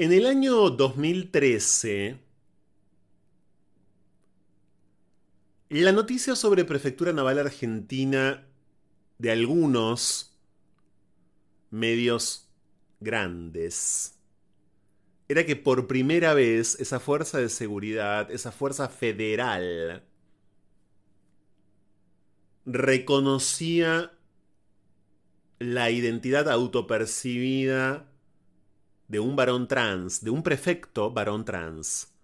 En el año 2013, la noticia sobre Prefectura Naval Argentina de algunos medios grandes era que por primera vez esa fuerza de seguridad, esa fuerza federal, reconocía la identidad autopercibida de un varón trans, de un prefecto varón trans.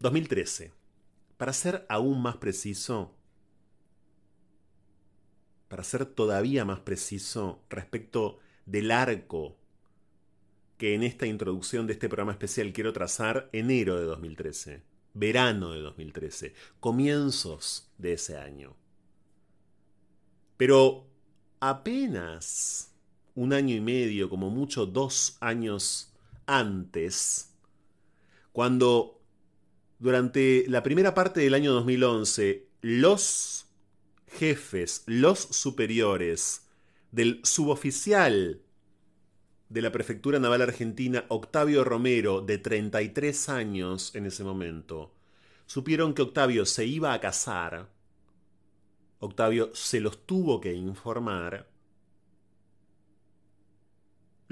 2013. Para ser aún más preciso, para ser todavía más preciso respecto del arco que en esta introducción de este programa especial quiero trazar, enero de 2013, verano de 2013, comienzos de ese año. Pero apenas un año y medio, como mucho dos años antes, cuando durante la primera parte del año 2011 los jefes, los superiores del suboficial de la Prefectura Naval Argentina, Octavio Romero, de 33 años en ese momento, supieron que Octavio se iba a casar, Octavio se los tuvo que informar,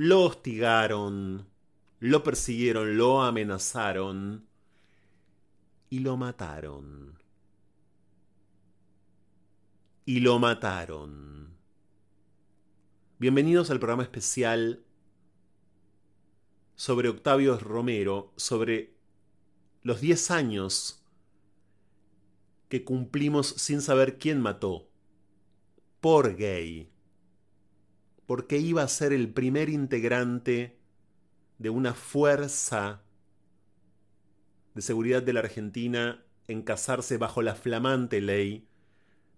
lo hostigaron, lo persiguieron, lo amenazaron y lo mataron. Y lo mataron. Bienvenidos al programa especial sobre Octavio Romero, sobre los 10 años que cumplimos sin saber quién mató. Por gay porque iba a ser el primer integrante de una fuerza de seguridad de la Argentina en casarse bajo la flamante ley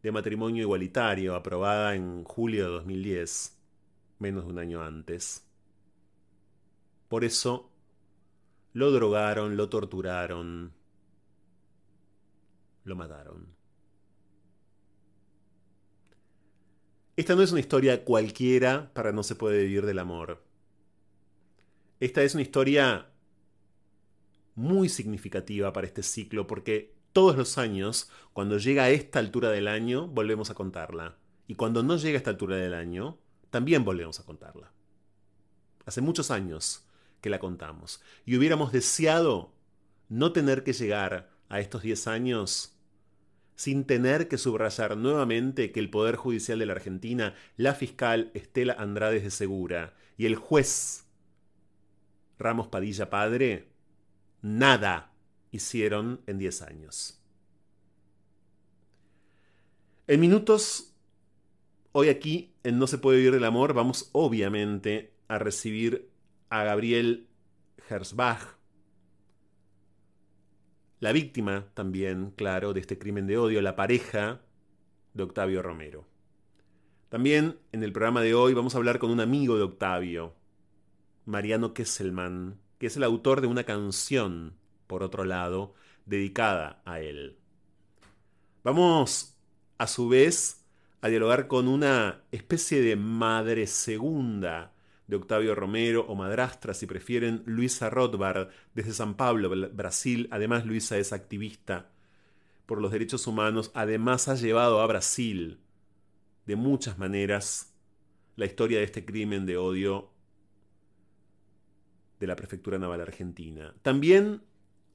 de matrimonio igualitario aprobada en julio de 2010, menos de un año antes. Por eso lo drogaron, lo torturaron, lo mataron. Esta no es una historia cualquiera para No se puede vivir del amor. Esta es una historia muy significativa para este ciclo porque todos los años, cuando llega a esta altura del año, volvemos a contarla. Y cuando no llega a esta altura del año, también volvemos a contarla. Hace muchos años que la contamos. Y hubiéramos deseado no tener que llegar a estos 10 años sin tener que subrayar nuevamente que el Poder Judicial de la Argentina, la fiscal Estela Andrade de Segura y el juez Ramos Padilla Padre, nada hicieron en 10 años. En minutos, hoy aquí en No se puede vivir del amor, vamos obviamente a recibir a Gabriel Herzbach, la víctima también, claro, de este crimen de odio, la pareja de Octavio Romero. También en el programa de hoy vamos a hablar con un amigo de Octavio, Mariano Kesselman, que es el autor de una canción, por otro lado, dedicada a él. Vamos, a su vez, a dialogar con una especie de madre segunda de Octavio Romero o madrastra, si prefieren, Luisa Rothbard, desde San Pablo, Brasil. Además, Luisa es activista por los derechos humanos. Además, ha llevado a Brasil, de muchas maneras, la historia de este crimen de odio de la Prefectura Naval Argentina. También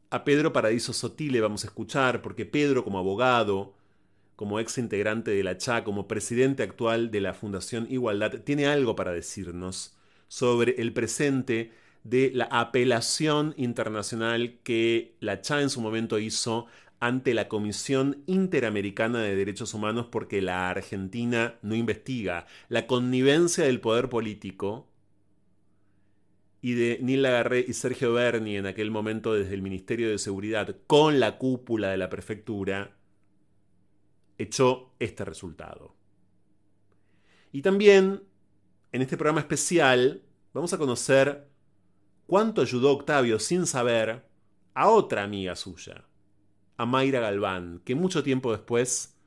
a Pedro Paradiso Sotile vamos a escuchar, porque Pedro, como abogado, como ex integrante de la CHA, como presidente actual de la Fundación Igualdad, tiene algo para decirnos sobre el presente de la apelación internacional que la CHA en su momento hizo ante la Comisión Interamericana de Derechos Humanos porque la Argentina no investiga. La connivencia del poder político y de Neil Lagarre y Sergio Berni en aquel momento desde el Ministerio de Seguridad con la cúpula de la prefectura echó este resultado. Y también en este programa especial vamos a conocer cuánto ayudó Octavio sin saber a otra amiga suya, a Mayra Galván, que mucho tiempo después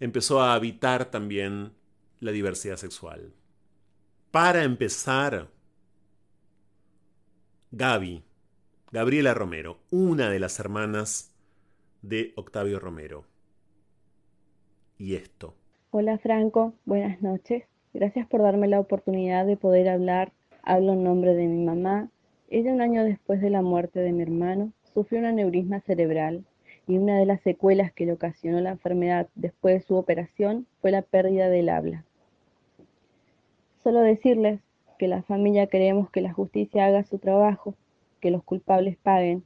empezó a habitar también la diversidad sexual. Para empezar, Gaby, Gabriela Romero, una de las hermanas de Octavio Romero. Y esto. Hola Franco, buenas noches. Gracias por darme la oportunidad de poder hablar. Hablo en nombre de mi mamá. Ella un año después de la muerte de mi hermano sufrió un aneurisma cerebral y una de las secuelas que le ocasionó la enfermedad después de su operación fue la pérdida del habla. Solo decirles que la familia queremos que la justicia haga su trabajo, que los culpables paguen,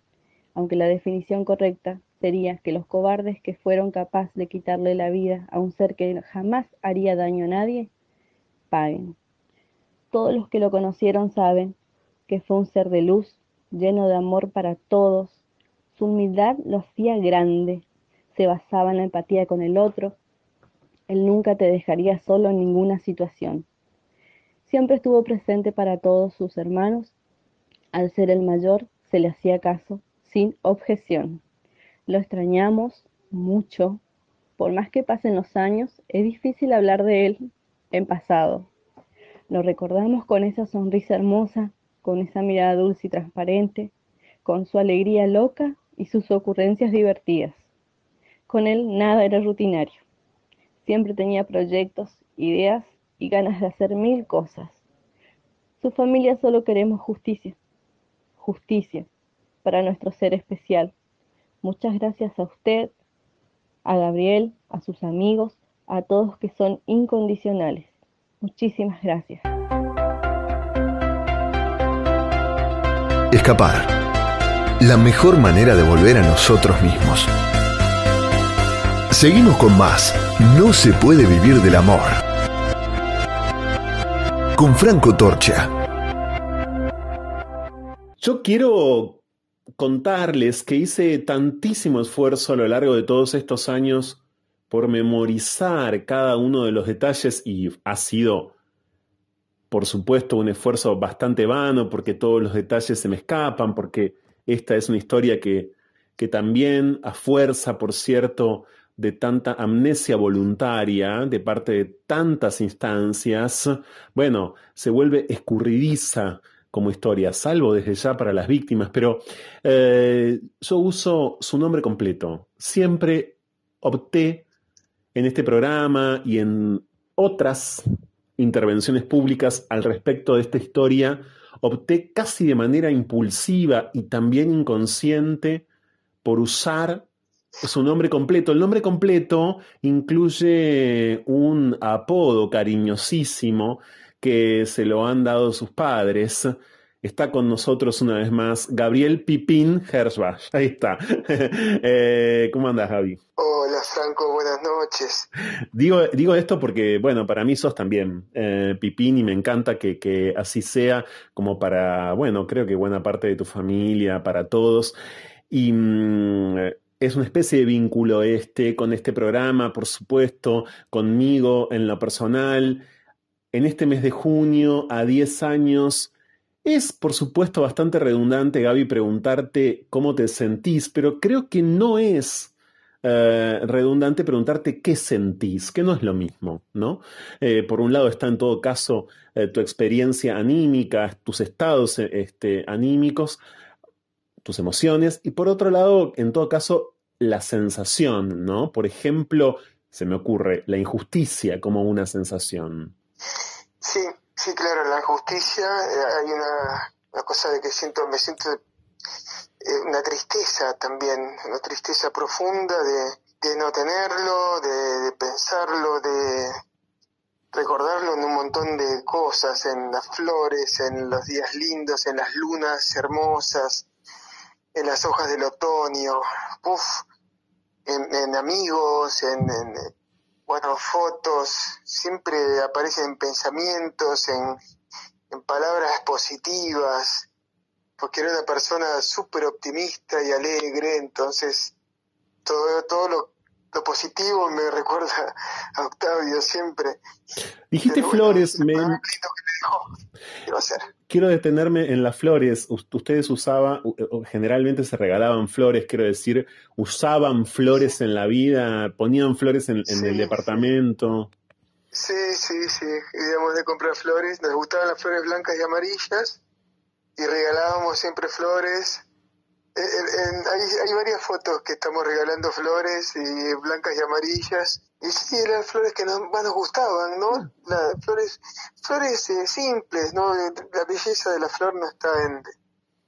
aunque la definición correcta sería que los cobardes que fueron capaces de quitarle la vida a un ser que jamás haría daño a nadie paguen. Todos los que lo conocieron saben que fue un ser de luz, lleno de amor para todos. Su humildad lo hacía grande, se basaba en la empatía con el otro. Él nunca te dejaría solo en ninguna situación. Siempre estuvo presente para todos sus hermanos. Al ser el mayor, se le hacía caso sin objeción. Lo extrañamos mucho. Por más que pasen los años, es difícil hablar de él en pasado. Lo recordamos con esa sonrisa hermosa, con esa mirada dulce y transparente, con su alegría loca y sus ocurrencias divertidas. Con él nada era rutinario. Siempre tenía proyectos, ideas y ganas de hacer mil cosas. Su familia solo queremos justicia, justicia para nuestro ser especial. Muchas gracias a usted, a Gabriel, a sus amigos, a todos que son incondicionales. Muchísimas gracias. Escapar. La mejor manera de volver a nosotros mismos. Seguimos con más. No se puede vivir del amor. Con Franco Torcha. Yo quiero contarles que hice tantísimo esfuerzo a lo largo de todos estos años por memorizar cada uno de los detalles y ha sido, por supuesto, un esfuerzo bastante vano porque todos los detalles se me escapan, porque esta es una historia que, que también a fuerza, por cierto, de tanta amnesia voluntaria de parte de tantas instancias, bueno, se vuelve escurridiza como historia, salvo desde ya para las víctimas, pero eh, yo uso su nombre completo. Siempre opté en este programa y en otras intervenciones públicas al respecto de esta historia, opté casi de manera impulsiva y también inconsciente por usar su nombre completo. El nombre completo incluye un apodo cariñosísimo que se lo han dado sus padres. Está con nosotros una vez más Gabriel Pipín Herzbach. Ahí está. Eh, ¿Cómo andas, Gaby? Hola, Franco, buenas noches. Digo, digo esto porque, bueno, para mí sos también eh, Pipín y me encanta que, así sea, como para, bueno, creo que buena parte de tu familia, para todos. Y mm, es una especie de vínculo este con este programa, por supuesto, conmigo en lo personal. En este mes de junio, a 10 años, es, por supuesto, bastante redundante, Gaby, preguntarte cómo te sentís, pero creo que no es eh, redundante preguntarte qué sentís, que no es lo mismo, ¿no? Eh, por un lado está en todo caso eh, tu experiencia anímica, tus estados este, anímicos, tus emociones, y por otro lado, en todo caso, la sensación, ¿no? Por ejemplo, se me ocurre la injusticia como una sensación. Sí, Sí, claro, la justicia, eh, hay una, cosa de que siento, me siento eh, una tristeza también, una tristeza profunda de, no tenerlo, de, pensarlo, de recordarlo en un montón de cosas, en las flores, en los días lindos, en las lunas hermosas, en las hojas del otoño, en, amigos, en bueno, fotos, siempre aparecen pensamientos, en, palabras positivas, porque era una persona súper optimista y alegre, entonces todo, todo lo, positivo me recuerda a Octavio siempre. Dijiste flores, me... Quiero detenerme en las flores. Ustedes usaban, generalmente se regalaban flores, quiero decir, usaban flores en la vida, ponían flores en, el departamento. Sí, sí, sí. Íbamos de comprar flores. Nos gustaban las flores blancas y amarillas. Y regalábamos siempre flores. Eh, hay, hay, varias fotos que estamos regalando flores y blancas y amarillas. Y sí, eran flores que nos, más nos gustaban, ¿no? Las flores, flores eh, simples, ¿no? La belleza de la flor no está en,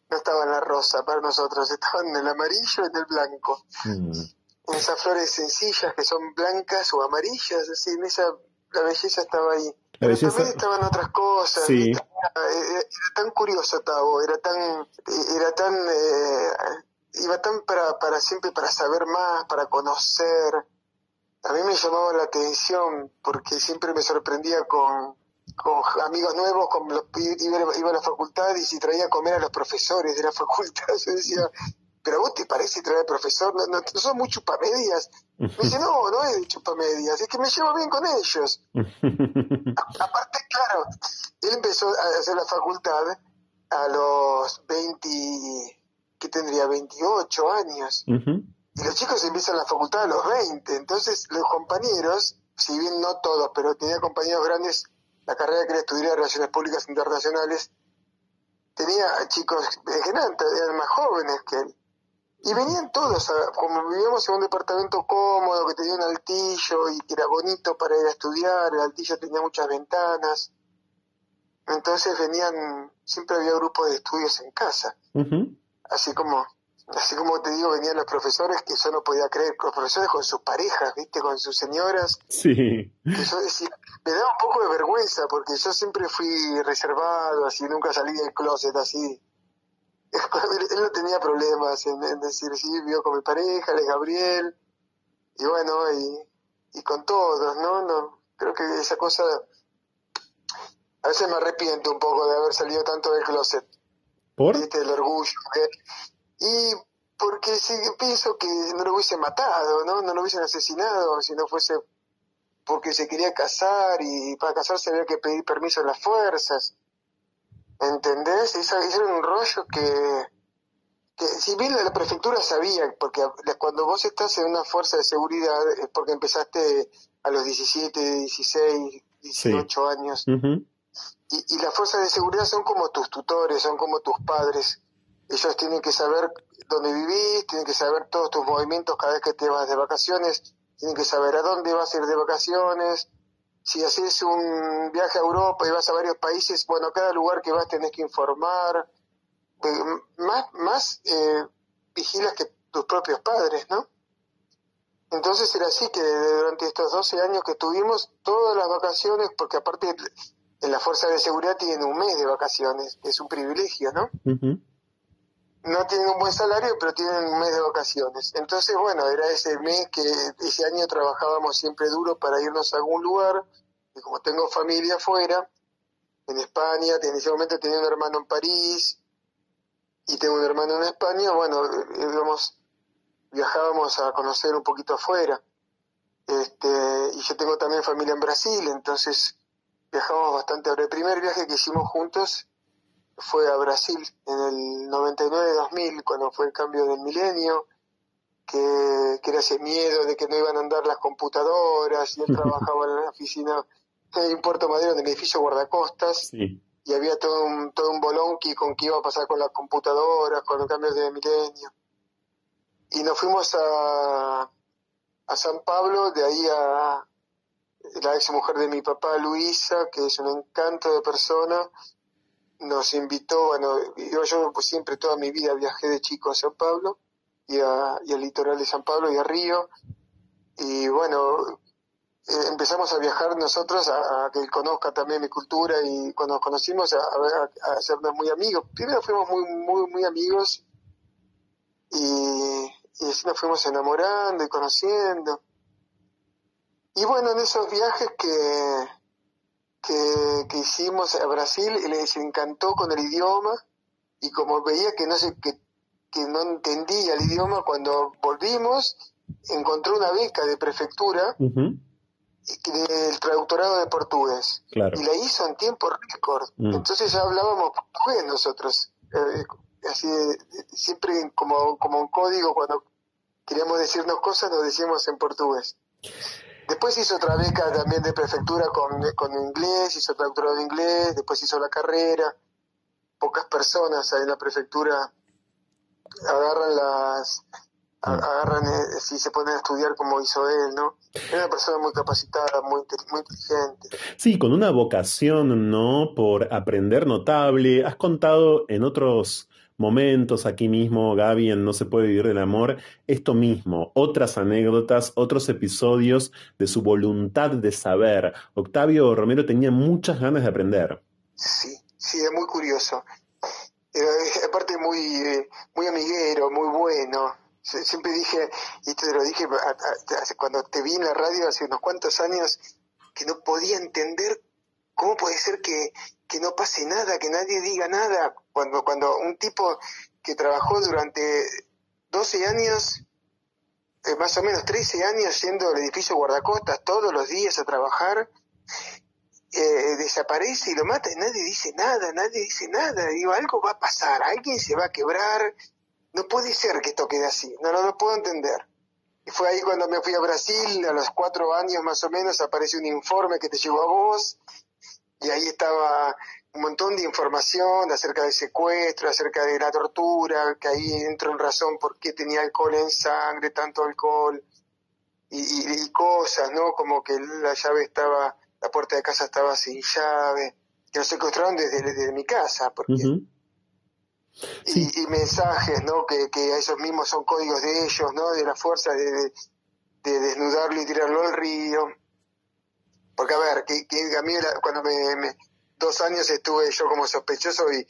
no estaba en la rosa para nosotros, estaba en el amarillo y en el blanco. Mm. En esas flores sencillas que son blancas o amarillas, así, en esa, la belleza estaba ahí. La belleza... También estaban otras cosas. Sí. Era, tan curioso Tavo, era tan, era tan, eh, iba tan para, para siempre para saber más, para conocer. A mí me llamaba la atención porque siempre me sorprendía con, con amigos nuevos, con los, iba, a la facultad y si traía a comer a los profesores de la facultad, yo decía, pero a vos te parece traer profesor, no, no, no son muy chupamedias. Me dice, no, no es de chupamedias, es que me llevo bien con ellos. aparte, claro, él empezó a hacer la facultad a los 20, que tendría 28 años. Y los chicos empiezan la facultad a los 20, entonces los compañeros, si bien no todos, pero tenía compañeros grandes la carrera que él estudiaba Relaciones Públicas Internacionales, tenía chicos de eran más jóvenes que él. Y venían todos, como vivíamos en un departamento cómodo, que tenía un altillo y que era bonito para ir a estudiar, el altillo tenía muchas ventanas. Entonces venían, siempre había grupos de estudios en casa. Así como Así como te digo, venían los profesores que yo no podía creer, los profesores con sus parejas, ¿viste? Con sus señoras. Sí. Que yo decía, me daba un poco de vergüenza porque yo siempre fui reservado, así, nunca salí del closet, así. Él, no tenía problemas en, decir, sí, vivo con mi pareja, él es Gabriel, y bueno, y, y con todos, ¿no? no Creo que esa cosa, a veces me arrepiento un poco de haber salido tanto del closet. ¿Por? ¿Viste? El orgullo. Y porque si, pienso que no lo hubiese matado, ¿no? No lo hubiesen asesinado si no fuese porque se quería casar y para casarse había que pedir permiso a las fuerzas. ¿Entendés? Eso, era un rollo que, que si bien la, prefectura sabía, porque cuando vos estás en una fuerza de seguridad es porque empezaste a los 17, 16, 18 años. y, y las fuerzas de seguridad son como tus tutores, son como tus padres ellos tienen que saber dónde vivís, tienen que saber todos tus movimientos cada vez que te vas de vacaciones, tienen que saber a dónde vas a ir de vacaciones. Si haces un viaje a Europa y vas a varios países, bueno, cada lugar que vas tenés que informar. Más, más eh, vigilas que tus propios padres, ¿no? Entonces era así que durante estos 12 años que tuvimos, todas las vacaciones, porque aparte en la Fuerza de Seguridad tienen un mes de vacaciones, es un privilegio, ¿no? No tienen un buen salario, pero tienen un mes de vacaciones. Entonces, bueno, era ese mes que ese año trabajábamos siempre duro para irnos a algún lugar, y como tengo familia afuera, en España, en ese momento tenía un hermano en París, y tengo un hermano en España, bueno, digamos, viajábamos a conocer un poquito afuera. Este, y yo tengo también familia en Brasil, entonces viajamos bastante. Ahora, el primer viaje que hicimos juntos fue a Brasil en el 99-2000, cuando fue el cambio del milenio, que, era ese miedo de que no iban a andar las computadoras, y él trabajaba en la oficina en Puerto Madero, en el edificio guardacostas, y había todo un, todo un bolonqui con qué iba a pasar con las computadoras, con los cambios de milenio. Y nos fuimos a, a San Pablo, de ahí a la ex mujer de mi papá, Luisa, que es un encanto de persona, nos invitó, bueno, yo, yo pues, siempre toda mi vida viajé de chico a San Pablo y, a, y al litoral de San Pablo y a Río. Y bueno, eh, empezamos a viajar nosotros a, que él conozca también mi cultura y cuando nos conocimos a, a, hacernos muy amigos. Primero fuimos muy, muy, muy amigos y, y así nos fuimos enamorando y conociendo. Y bueno, en esos viajes que, que, que hicimos a Brasil y les encantó con el idioma y como veía que no sé que, que no entendía el idioma cuando volvimos encontró una beca de prefectura del traductorado de portugués. Y la hizo en tiempo récord. Mm. entonces ya hablábamos portugués nosotros eh, así siempre como como un código cuando queríamos decirnos cosas nos decíamos en portugués Después hizo otra beca también de prefectura con, con inglés, hizo doctorado de inglés, después hizo la carrera. Pocas personas en la prefectura agarran las agarran eh, si se ponen a estudiar como hizo él, ¿no? Era una persona muy capacitada, muy, muy inteligente. Sí, con una vocación, ¿no? Por aprender notable. Has contado en otros momentos aquí mismo, Gaby, en No se puede vivir del amor, esto mismo, otras anécdotas, otros episodios de su voluntad de saber. Octavio Romero tenía muchas ganas de aprender. Sí, sí, es muy curioso. Aparte muy, muy amiguero, muy bueno. Siempre dije, y te lo dije cuando te vi en la radio hace unos cuantos años, que no podía entender cómo puede ser que, que no pase nada, que nadie diga nada, cuando, cuando un tipo que trabajó durante 12 años, eh, más o menos 13 años yendo al edificio guardacostas todos los días a trabajar, eh, desaparece y lo mata y nadie dice nada, nadie dice nada. Digo, algo va a pasar, alguien se va a quebrar. No puede ser que esto quede así, no, no lo puedo entender. Y fue ahí cuando me fui a Brasil, a los cuatro años más o menos, aparece un informe que te llegó a vos, y ahí estaba un montón de información acerca del secuestro, acerca de la tortura, que ahí entró en razón por qué tenía alcohol en sangre, tanto alcohol, y, y, ¿no? Como que la llave estaba, la puerta de casa estaba sin llave, que lo secuestraron desde, desde mi casa, porque... y, mensajes, ¿no? Que, que esos mismos son códigos de ellos, ¿no? De la fuerza de, de, desnudarlo y tirarlo al río. Porque, a ver, que, que a mí cuando me dos años estuve yo como sospechoso y,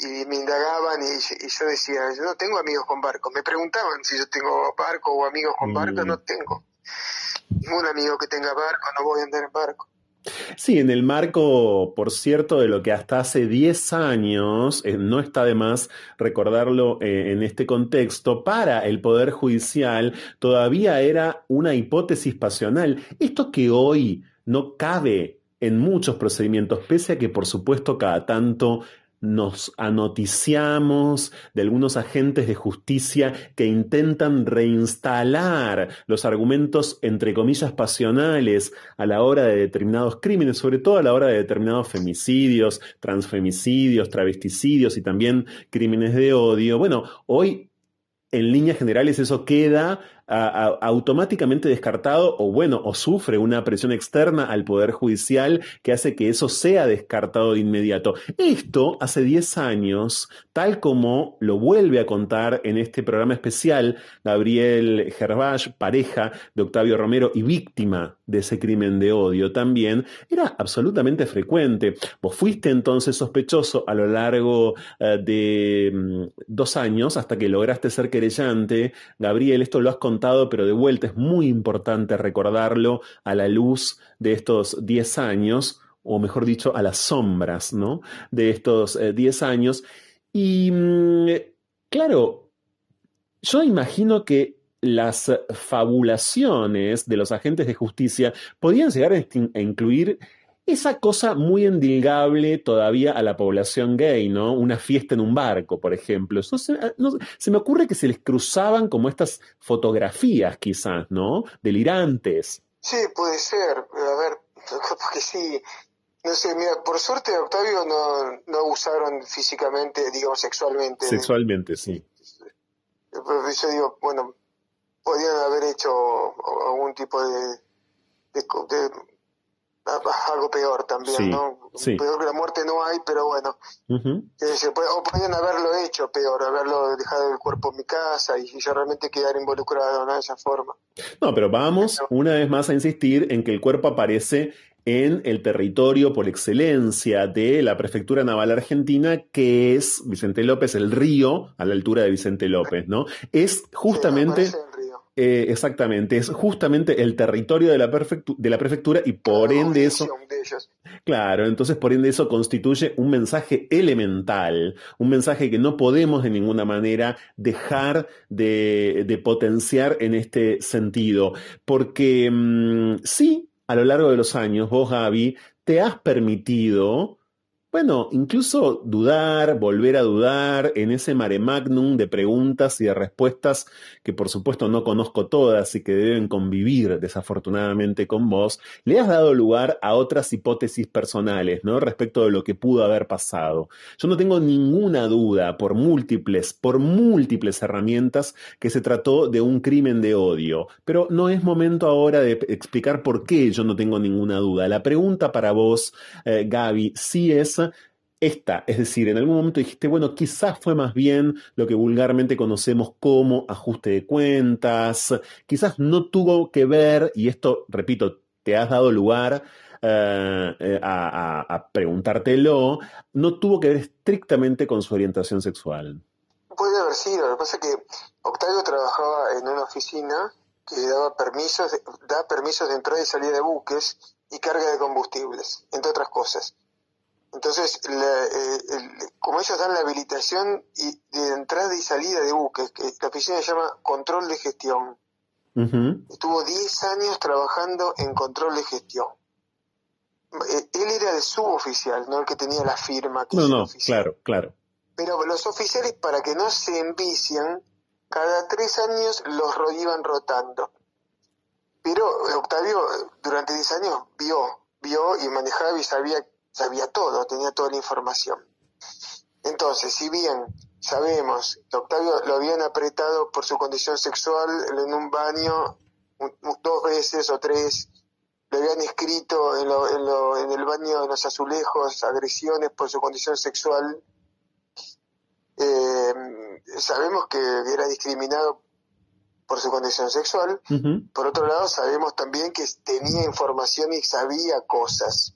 y me indagaban y, yo decía, yo no tengo amigos con barco. Me preguntaban si yo tengo barco o amigos con barco, no mm. tengo. Ningún amigo que tenga barco, no voy a andar en barco. Sí, en el marco, por cierto, de lo que hasta hace 10 años, eh, no está de más recordarlo eh, en este contexto, para el Poder Judicial todavía era una hipótesis pasional. Esto que hoy no cabe en muchos procedimientos, pese a que por supuesto cada tanto nos anoticiamos de algunos agentes de justicia que intentan reinstalar los argumentos, entre comillas, pasionales a la hora de determinados crímenes, sobre todo a la hora de determinados femicidios, transfemicidios, travesticidios y también crímenes de odio. Bueno, hoy en líneas generales eso queda automáticamente descartado o bueno, o sufre una presión externa al Poder Judicial que hace que eso sea descartado de inmediato. Esto hace 10 años, tal como lo vuelve a contar en este programa especial Gabriel Gervach, pareja de Octavio Romero y víctima de ese crimen de odio también, era absolutamente frecuente. Vos fuiste entonces sospechoso a lo largo eh, de mm, dos años hasta que lograste ser querellante. Gabriel, esto lo has contado pero de vuelta es muy importante recordarlo a la luz de estos 10 años, o mejor dicho, a las sombras ¿no? de estos 10 eh, años. Y mm, claro, yo imagino que las fabulaciones de los agentes de justicia podían llegar a incluir esa cosa muy endilgable todavía a la población gay, ¿no? Una fiesta en un barco, por ejemplo. se, me ocurre que se les cruzaban como estas fotografías, quizás, ¿no? Delirantes. Sí, puede ser. A ver, porque sí. No sé, mira, por suerte Octavio no, no usaron físicamente, digamos, sexualmente. Sexualmente, sí. Yo digo, bueno, podían haber hecho algún tipo de, de algo peor también, ¿no? Peor que la muerte no hay, pero bueno. o podían haberlo hecho peor, haberlo dejado el cuerpo en mi casa y, yo realmente quedar involucrado de esa forma. No, pero vamos una vez más a insistir en que el cuerpo aparece en el territorio por excelencia de la prefectura naval argentina, que es Vicente López, el río, a la altura de Vicente López, ¿no? Es justamente... Eh, exactamente, es justamente el territorio de la, de la prefectura y por ende eso... Claro, entonces por ende eso constituye un mensaje elemental, un mensaje que no podemos de ninguna manera dejar de, potenciar en este sentido, porque mm, sí, a lo largo de los años, vos Gaby, te has permitido bueno, incluso dudar, volver a dudar en ese mare magnum de preguntas y de respuestas que por supuesto no conozco todas y que deben convivir desafortunadamente con vos, le has dado lugar a otras hipótesis personales, ¿no? Respecto de lo que pudo haber pasado. Yo no tengo ninguna duda por múltiples, por múltiples herramientas que se trató de un crimen de odio, pero no es momento ahora de explicar por qué yo no tengo ninguna duda. La pregunta para vos, eh, Gaby, sí es esta, es decir, en algún momento dijiste, bueno, quizás fue más bien lo que vulgarmente conocemos como ajuste de cuentas, quizás no tuvo que ver, y esto, repito, te has dado lugar eh, eh, a, preguntártelo, no tuvo que ver estrictamente con su orientación sexual. Puede haber sido, lo que pasa es que Octavio trabajaba en una oficina que daba permisos, da permisos de entrada y salida de buques y carga de combustibles, entre otras cosas. Entonces, eh, como ellos dan la habilitación y de entrada y salida de buques, que la oficina se llama control de gestión, estuvo 10 años trabajando en control de gestión. Eh, él era el suboficial, no el que tenía la firma. no, no, claro, claro. Pero los oficiales, para que no se envician, cada tres años los iban rotando. Pero Octavio durante 10 años vio, vio y manejaba y sabía sabía todo, tenía toda la información. Entonces, si bien sabemos que Octavio lo habían apretado por su condición sexual en un baño dos veces o tres, le habían escrito en, en, el baño de los azulejos agresiones por su condición sexual, eh, sabemos que era discriminado por su condición sexual. Por otro lado, sabemos también que tenía información y sabía cosas.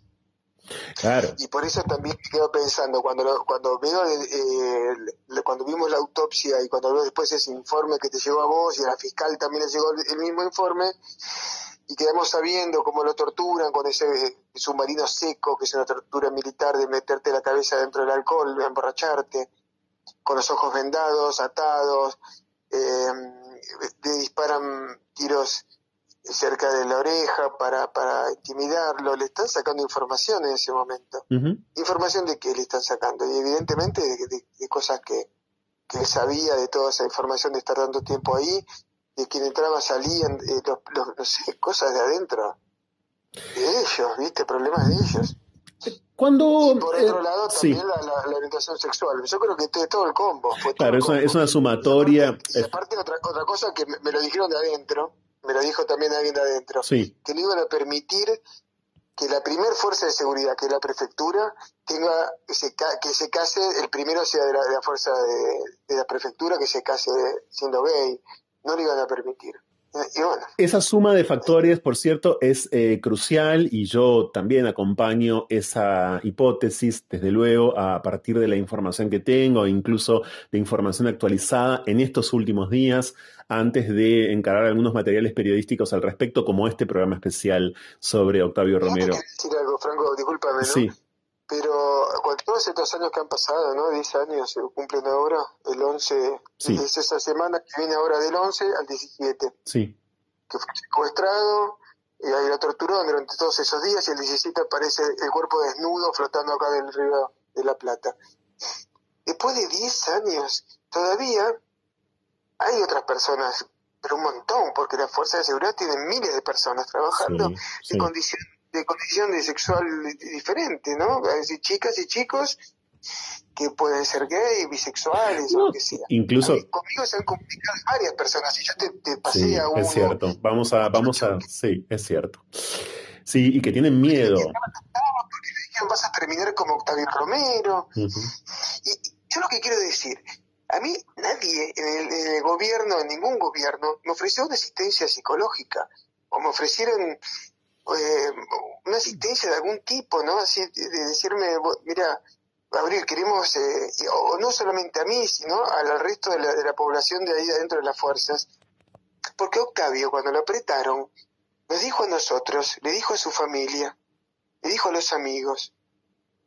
Y por eso también quedo pensando, cuando cuando veo eh, cuando vimos la autopsia y cuando veo después ese informe que te llegó a vos y a la fiscal también le llegó el, mismo informe, y quedamos sabiendo cómo lo torturan con ese submarino seco, que es una tortura militar de meterte la cabeza dentro del alcohol, de emborracharte, con los ojos vendados, atados, eh, te disparan tiros cerca de la oreja para, para intimidarlo, le están sacando información en ese momento. Información de qué le están sacando, y evidentemente de, cosas que, que, él sabía, de toda esa información de estar dando tiempo ahí, de quien entraba salían, eh, los, cosas de adentro, de ellos, ¿viste? Problemas de ellos. Cuando, y por otro eh, lado, también la, la, orientación sexual. Yo creo que todo el combo. claro, es, Una, es una sumatoria. Y aparte, otra, otra cosa que me lo dijeron de adentro, me lo dijo también alguien de adentro, que no iban a permitir que la primer fuerza de seguridad, que es la prefectura, tenga que se, que se case, el primero sea de la, fuerza de, la prefectura, que se case siendo gay. No lo iban a permitir. Esa suma de factores, por cierto, es eh, crucial y yo también acompaño esa hipótesis, desde luego, a partir de la información que tengo, incluso de información actualizada en estos últimos días, antes de encarar algunos materiales periodísticos al respecto, como este programa especial sobre Octavio Romero. decir algo, Franco? Discúlpame, ¿no? Sí. Pero con todos estos años que han pasado, ¿no? 10 años se cumplen ahora, el 11, es esa semana que viene ahora del 11 al 17. Sí. Que fue secuestrado, y ahí lo torturaron durante todos esos días y el 17 aparece el cuerpo desnudo flotando acá del río de la Plata. Después de 10 años, todavía hay otras personas, pero un montón, porque las fuerzas de seguridad tienen miles de personas trabajando en condiciones de condición de sexual diferente, ¿no? Decir, chicas y chicos que pueden ser gay, bisexuales o lo que sea. Incluso conmigo se han comunicado varias personas y yo te, te pasé a uno. Es cierto, vamos a, vamos a, sí, es cierto. Sí, y que tienen miedo. Porque le dijeron vas a terminar como Octavio Romero. Y yo lo que quiero decir, a mí nadie en el, gobierno, en ningún gobierno, me ofreció una asistencia psicológica o me ofrecieron eh, una asistencia de algún tipo, ¿no? Así de decirme, mira, Gabriel, queremos, eh, o no solamente a mí, sino al resto de la, de la población de ahí adentro de las fuerzas. Porque Octavio, cuando lo apretaron, nos dijo a nosotros, le dijo a su familia, le dijo a los amigos,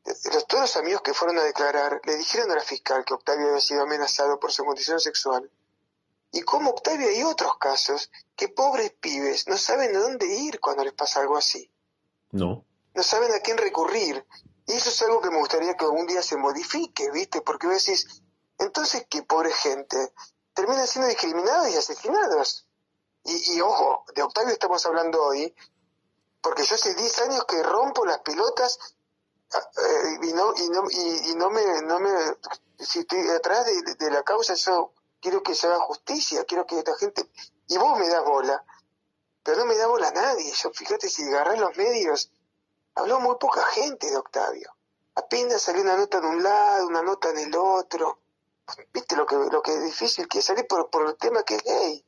los, todos los amigos que fueron a declarar le dijeron a la fiscal que Octavio había sido amenazado por su condición sexual. Y como Octavio hay otros casos que pobres pibes no saben a dónde ir cuando les pasa algo así. No. No saben a quién recurrir. Y eso es algo que me gustaría que algún día se modifique, ¿viste? Porque vos decís, entonces qué pobre gente, terminan siendo discriminados y asesinados. Y, ojo, de Octavio estamos hablando hoy, porque yo hace 10 años que rompo las pelotas ah, eh, y, no, y, no, y, no me, no me, si estoy detrás de, la causa, yo quiero que se haga justicia, quiero que esta gente, y vos me das bola, pero no me da bola a nadie. Yo fíjate si agarré los medios, habló muy poca gente de Octavio. Apenas salió una nota de un lado, una nota del otro. Viste lo que, lo que es difícil que es salir por, por el tema que es gay.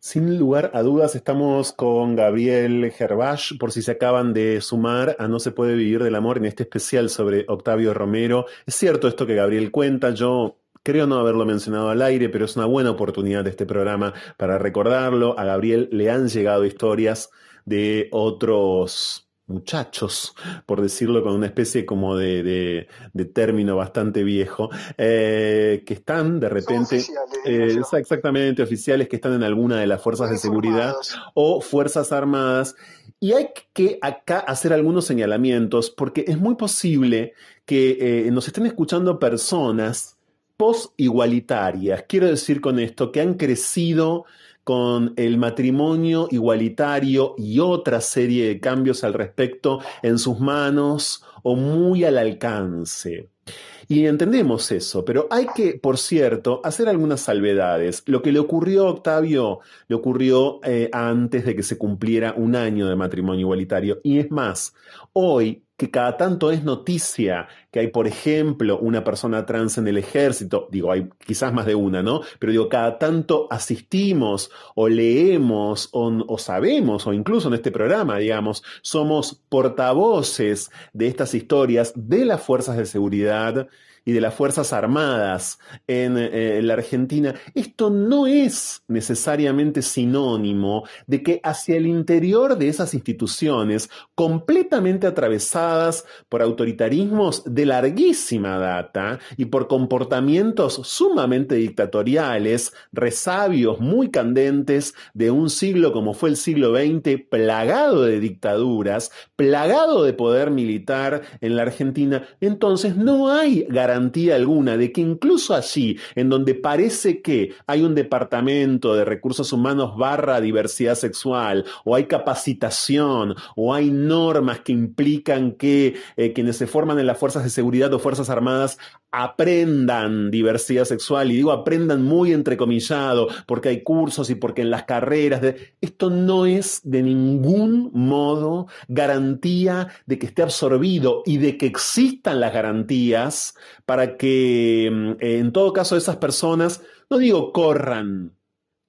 Sin lugar a dudas, estamos con Gabriel Gervach, por si se acaban de sumar a No se puede vivir del amor en este especial sobre Octavio Romero. Es cierto esto que Gabriel cuenta, yo Creo no haberlo mencionado al aire, pero es una buena oportunidad de este programa para recordarlo. A Gabriel le han llegado historias de otros muchachos, por decirlo con una especie como de, término bastante viejo, eh, que están de repente, eh, exactamente, oficiales que están en alguna de las fuerzas de seguridad o fuerzas armadas. Y hay que acá hacer algunos señalamientos porque es muy posible que eh, nos estén escuchando personas post-igualitarias. Quiero decir con esto que han crecido con el matrimonio igualitario y otra serie de cambios al respecto en sus manos o muy al alcance. Y entendemos eso, pero hay que, por cierto, hacer algunas salvedades. Lo que le ocurrió a Octavio le ocurrió eh, antes de que se cumpliera un año de matrimonio igualitario. Y es más, hoy que cada tanto es noticia que hay, por ejemplo, una persona trans en el ejército, digo, hay quizás más de una, ¿no? Pero digo, cada tanto asistimos o leemos o, sabemos, o incluso en este programa, digamos, somos portavoces de estas historias de las fuerzas de seguridad y de las Fuerzas Armadas en, eh, la Argentina, esto no es necesariamente sinónimo de que hacia el interior de esas instituciones, completamente atravesadas por autoritarismos de larguísima data y por comportamientos sumamente dictatoriales, resabios muy candentes de un siglo como fue el siglo XX, plagado de dictaduras, plagado de poder militar en la Argentina, entonces no hay garantía garantía alguna de que incluso allí, en donde parece que hay un departamento de recursos humanos barra diversidad sexual, o hay capacitación, o hay normas que implican que eh, quienes se forman en las fuerzas de seguridad o fuerzas armadas aprendan diversidad sexual, y digo aprendan muy entrecomillado, porque hay cursos y porque en las carreras, de... esto no es de ningún modo garantía de que esté absorbido y de que existan las garantías para que mm, en todo caso esas personas, no digo corran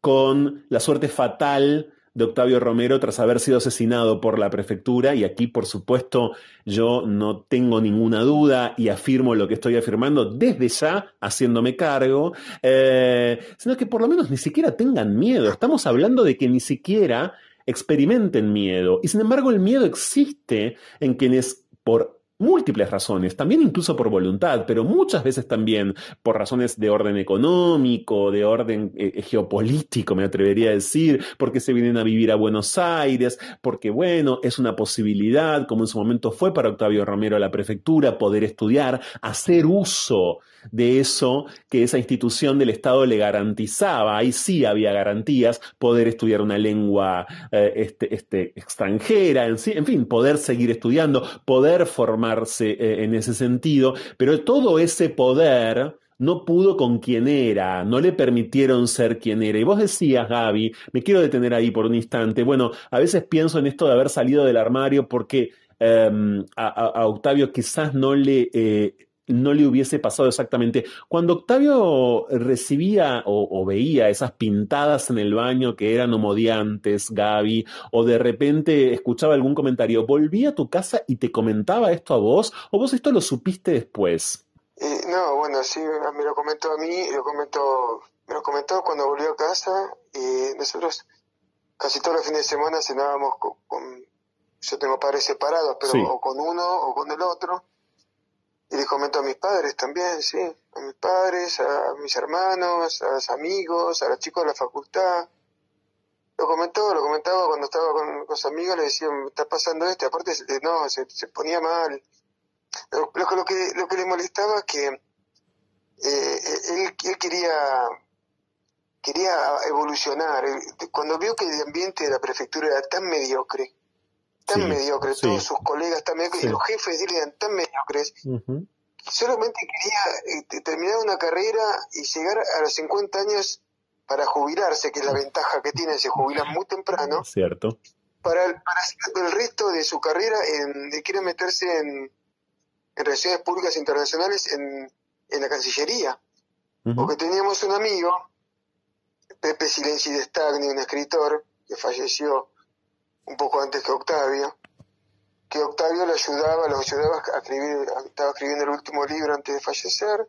con la suerte fatal de Octavio Romero tras haber sido asesinado por la prefectura y aquí por supuesto yo no tengo ninguna duda y afirmo lo que estoy afirmando desde ya haciéndome cargo, eh, sino que por lo menos ni siquiera tengan miedo. Estamos hablando de que ni siquiera experimenten miedo y sin embargo el miedo existe en quienes por múltiples razones, también incluso por voluntad, pero muchas veces también por razones de orden económico, de orden eh, geopolítico, me atrevería a decir, porque se vienen a vivir a Buenos Aires, porque bueno, es una posibilidad, como en su momento fue para Octavio Romero la prefectura, poder estudiar, hacer uso de eso que esa institución del Estado le garantizaba. Ahí sí había garantías, poder estudiar una lengua eh, este, este, extranjera, en, en, fin, poder seguir estudiando, poder formarse eh, en ese sentido, pero todo ese poder no pudo con quien era, no le permitieron ser quien era. Y vos decías, Gaby, me quiero detener ahí por un instante, bueno, a veces pienso en esto de haber salido del armario porque em, a, Octavio quizás no le... Eh, no le hubiese pasado exactamente. Cuando Octavio recibía o, veía esas pintadas en el baño que eran homodiantes, Gaby, o de repente escuchaba algún comentario, ¿volvía a tu casa y te comentaba esto a vos? ¿O vos esto lo supiste después? Eh, no, bueno, sí, me lo comentó a mí, lo comentó, me lo comentó cuando volvió a casa y nosotros casi todos los fines de semana cenábamos con, yo tengo padres separados, pero o con uno o con el otro y le comento a mis padres también, sí, a mis padres, a mis hermanos, a los amigos, a los chicos de la facultad. Lo comentó, lo comentaba cuando estaba con los amigos, le decía, me está pasando esto, aparte no, se, ponía mal, Lo, lo que, lo que le molestaba es que eh, él, él quería quería evolucionar. Cuando vio que el ambiente de la prefectura era tan mediocre, tan mediocre, todos sus colegas tan mediocres, y los jefes de él eran tan mediocres, solamente quería eh, terminar una carrera y llegar a los 50 años para jubilarse, que es la ventaja que tiene, se jubilan muy temprano. Cierto. Para el, para el resto de su carrera, en, quiere meterse en, en relaciones públicas internacionales en, en la Cancillería. Porque teníamos un amigo, Pepe Silenci de Stagni, un escritor que falleció un poco antes que Octavio, que Octavio le ayudaba, lo ayudaba a escribir, estaba escribiendo el último libro antes de fallecer,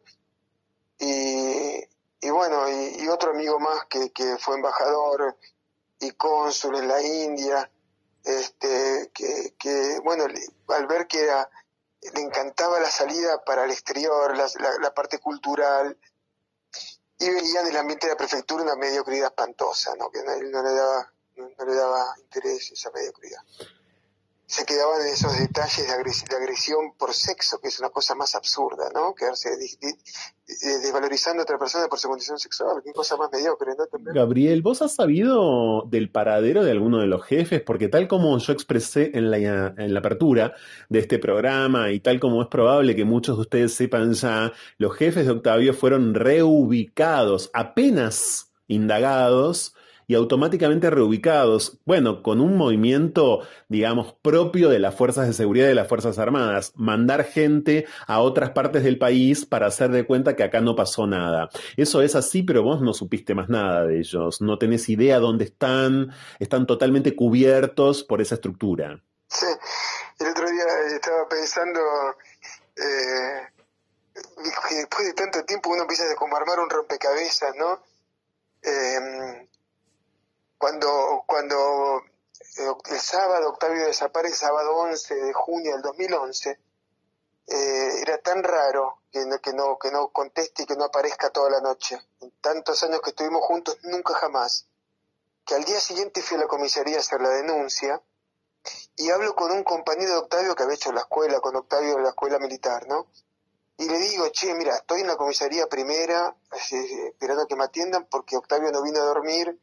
y, y bueno, y, otro amigo más que, que fue embajador y cónsul en la India, este, que, que bueno, al ver que era, le encantaba la salida para el exterior, la, parte cultural, y veía en el ambiente de la prefectura una mediocridad espantosa, ¿no? que no, no le daba no le daba interés esa mediocridad se quedaban en esos detalles de, agresión por sexo, que es una cosa más absurda, ¿no? Quedarse desvalorizando a otra persona por su condición sexual, qué cosa más mediocre, ¿no? Gabriel, ¿vos has sabido del paradero de alguno de los jefes? Porque tal como yo expresé en la, en la apertura de este programa y tal como es probable que muchos de ustedes sepan ya, los jefes de Octavio fueron reubicados, apenas indagados, y automáticamente reubicados, bueno, con un movimiento, digamos, propio de las fuerzas de seguridad de las Fuerzas Armadas, mandar gente a otras partes del país para hacer de cuenta que acá no pasó nada. Eso es así, pero vos no supiste más nada de ellos, no tenés idea dónde están, están totalmente cubiertos por esa estructura. Sí, el otro día estaba pensando... Eh, después de tanto tiempo uno empieza a armar un rompecabezas, ¿no? Eh, cuando, cuando eh, el sábado Octavio desaparece, sábado 11 de junio del 2011, eh, era tan raro que no, que, no, que no conteste y que no aparezca toda la noche. En tantos años que estuvimos juntos, nunca jamás. Que al día siguiente fui a la comisaría a hacer la denuncia y hablo con un compañero de Octavio que había hecho la escuela, con Octavio en la escuela militar, ¿no? Y le digo, che, mira, estoy en la comisaría primera, eh, esperando que me atiendan porque Octavio no vino a dormir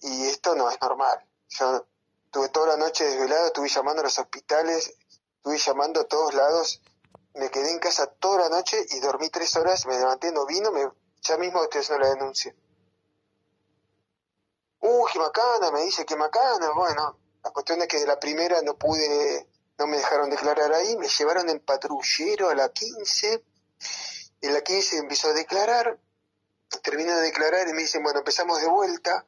y esto no es normal. Yo tuve toda la noche desvelado, estuve llamando a los hospitales, estuve llamando a todos lados, me quedé en casa toda la noche y dormí tres horas, me levanté, no vino, me, ya mismo estoy haciendo la denuncia. Uh, qué macana, me dice, qué macana. Bueno, la cuestión es que de la primera no pude, no me dejaron declarar ahí, me llevaron en patrullero a la 15, en la 15 empezó a declarar, termino de declarar y me dicen, bueno, empezamos de vuelta,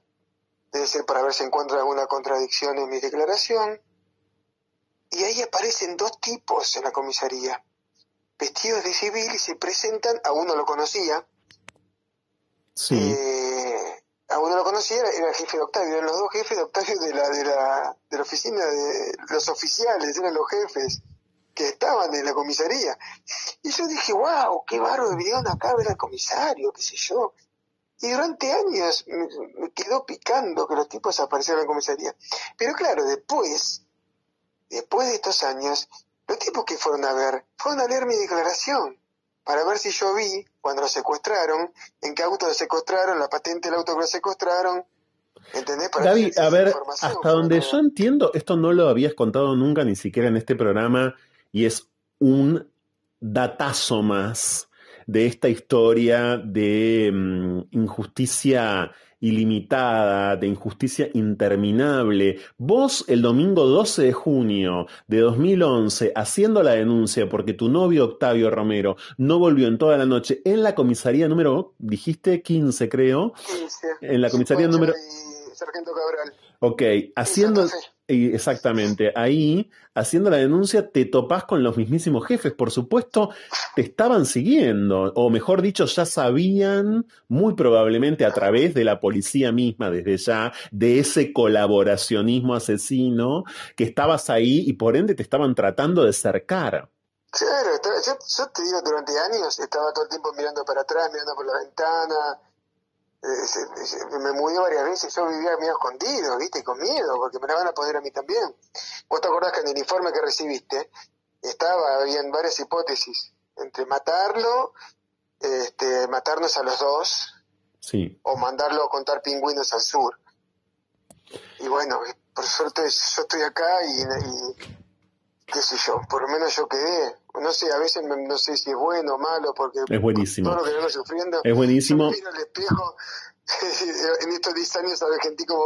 debe ser para ver si encuentra alguna contradicción en mi declaración. Y ahí aparecen dos tipos en la comisaría, vestidos de civil y se presentan, a uno lo conocía, sí. Eh, a uno lo conocía, era el jefe de Octavio, eran los dos jefes de Octavio de la, de la, de la oficina, de los oficiales, eran los jefes que estaban en la comisaría. Y yo dije, wow, qué barro, vinieron acá a ver al comisario, qué sé yo. Y durante años me, quedó picando que los tipos aparecieran en la comisaría. Pero claro, después, después de estos años, los tipos que fueron a ver, fueron a leer mi declaración para ver si yo vi cuando lo secuestraron, en qué auto lo secuestraron, la patente del auto que lo secuestraron. ¿Entendés? Para David, a ver, hasta donde yo entiendo, esto no lo habías contado nunca, ni siquiera en este programa, y es un datazo más de esta historia de mm, injusticia ilimitada, de injusticia interminable. Vos el domingo 12 de junio de 2011, haciendo la denuncia porque tu novio Octavio Romero no volvió en toda la noche en la comisaría número, dijiste 15 creo. 15. En la comisaría número... Sargento Cabral. Ok, haciendo... Exactamente, ahí, haciendo la denuncia, te topás con los mismísimos jefes, por supuesto, te estaban siguiendo, o mejor dicho, ya sabían, muy probablemente a través de la policía misma desde ya, de ese colaboracionismo asesino, que estabas ahí y por ende te estaban tratando de cercar. Claro, yo, yo te digo, durante años estaba todo el tiempo mirando para atrás, mirando por la ventana, me mudé varias veces, yo vivía medio escondido, viste, con miedo, porque me la van a poner a mí también. Vos te acordás que en el informe que recibiste, estaba, habían varias hipótesis entre matarlo, este, matarnos a los dos, sí. o mandarlo a contar pingüinos al sur. Y bueno, por suerte yo estoy acá y, qué sé yo, por lo menos yo quedé. No sé, a veces no sé si es bueno o malo, porque es buenísimo. todo lo que vengo sufriendo, es buenísimo. miro al espejo en estos 10 años avejenté como,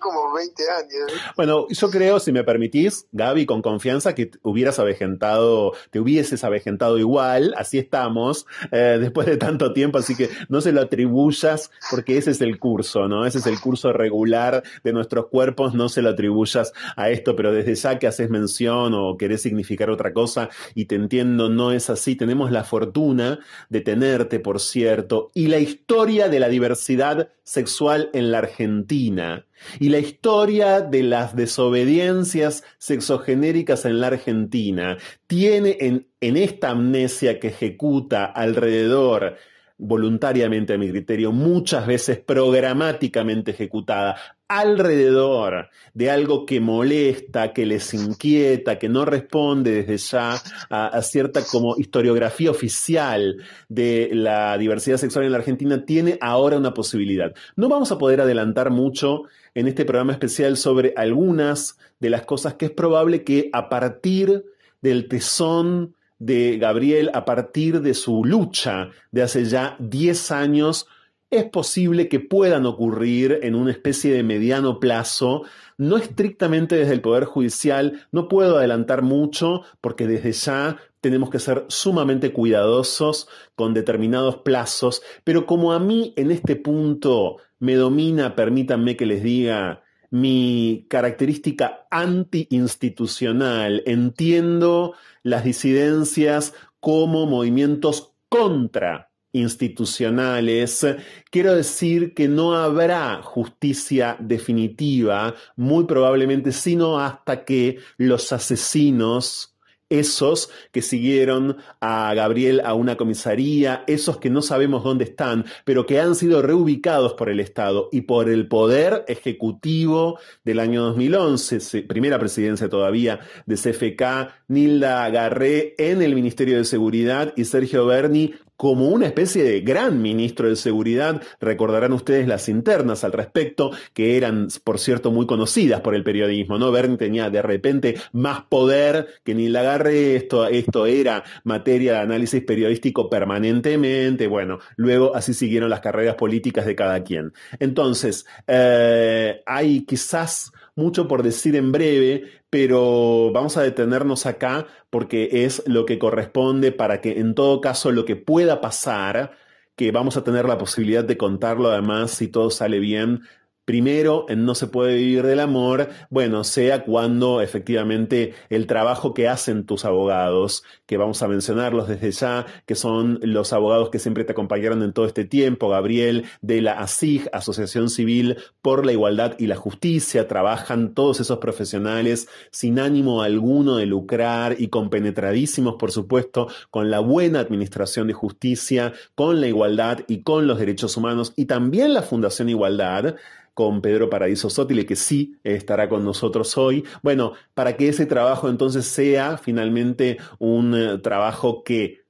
como 20 años. Bueno, yo creo, si me permitís, Gaby, con confianza, que hubieras avejentado, te hubieses avejentado igual, así estamos, eh, después de tanto tiempo, así que no se lo atribuyas, porque ese es el curso, ¿no? Ese es el curso regular de nuestros cuerpos, no se lo atribuyas a esto, pero desde ya que haces mención o querés significar otra cosa, y te entiendo, no es así, tenemos la fortuna de tenerte, por cierto, y la historia de la diversidad sexual en la Argentina y la historia de las desobediencias sexogenéricas en la Argentina tiene en, esta amnesia que ejecuta alrededor voluntariamente a mi criterio, muchas veces programáticamente ejecutada, alrededor de algo que molesta, que les inquieta, que no responde desde ya a, cierta como historiografía oficial de la diversidad sexual en la Argentina, tiene ahora una posibilidad. No vamos a poder adelantar mucho en este programa especial sobre algunas de las cosas que es probable que a partir del tesón de Gabriel, a partir de su lucha de hace ya 10 años, es posible que puedan ocurrir en una especie de mediano plazo, no estrictamente desde el Poder Judicial, no puedo adelantar mucho porque desde ya tenemos que ser sumamente cuidadosos con determinados plazos, pero como a mí en este punto me domina, permítanme que les diga, mi característica anti-institucional, entiendo las disidencias como movimientos contra institucionales, quiero decir que no habrá justicia definitiva, muy probablemente, sino hasta que los asesinos esos que siguieron a Gabriel a una comisaría, esos que no sabemos dónde están, pero que han sido reubicados por el Estado y por el poder ejecutivo del año 2011, primera presidencia todavía de CFK, Nilda Garré en el Ministerio de Seguridad y Sergio Berni como una especie de gran ministro de seguridad. Recordarán ustedes las internas al respecto, que eran, por cierto, muy conocidas por el periodismo, ¿no? Bernie tenía de repente más poder que ni la agarre, esto, esto era materia de análisis periodístico permanentemente, bueno, luego así siguieron las carreras políticas de cada quien. Entonces, eh, hay quizás mucho por decir en breve, pero vamos a detenernos acá porque es lo que corresponde para que en todo caso lo que pueda pasar, que vamos a tener la posibilidad de contarlo además si todo sale bien Primero, en No se puede vivir del amor, bueno, sea cuando efectivamente el trabajo que hacen tus abogados, que vamos a mencionarlos desde ya, que son los abogados que siempre te acompañaron en todo este tiempo, Gabriel, de la ASIG, Asociación Civil por la Igualdad y la Justicia, trabajan todos esos profesionales sin ánimo alguno de lucrar y compenetradísimos, por supuesto, con la buena administración de justicia, con la igualdad y con los derechos humanos, y también la Fundación Igualdad, con Pedro Paradiso Sótile, que sí estará con nosotros hoy. Bueno, para que ese trabajo entonces sea finalmente un eh, trabajo que,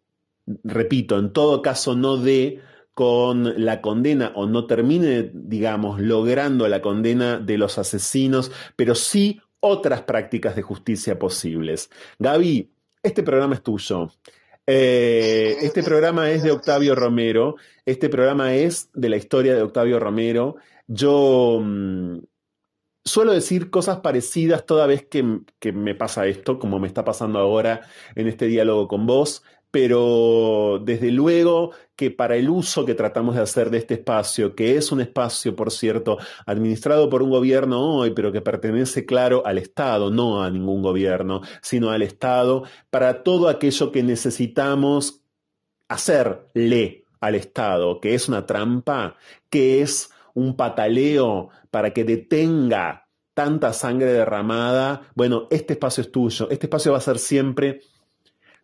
repito, en todo caso no dé con la condena o no termine, digamos, logrando la condena de los asesinos, pero sí otras prácticas de justicia posibles. Gaby, este programa es tuyo. Eh, este programa es de Octavio Romero, este programa es de la historia de Octavio Romero. Yo mm, suelo decir cosas parecidas toda vez que, que, me pasa esto, como me está pasando ahora en este diálogo con vos, pero desde luego que para el uso que tratamos de hacer de este espacio, que es un espacio, por cierto, administrado por un gobierno hoy, pero que pertenece, claro, al Estado, no a ningún gobierno, sino al Estado, para todo aquello que necesitamos hacerle al Estado, que es una trampa, que es un pataleo para que detenga tanta sangre derramada, bueno, este espacio es tuyo, este espacio va a ser siempre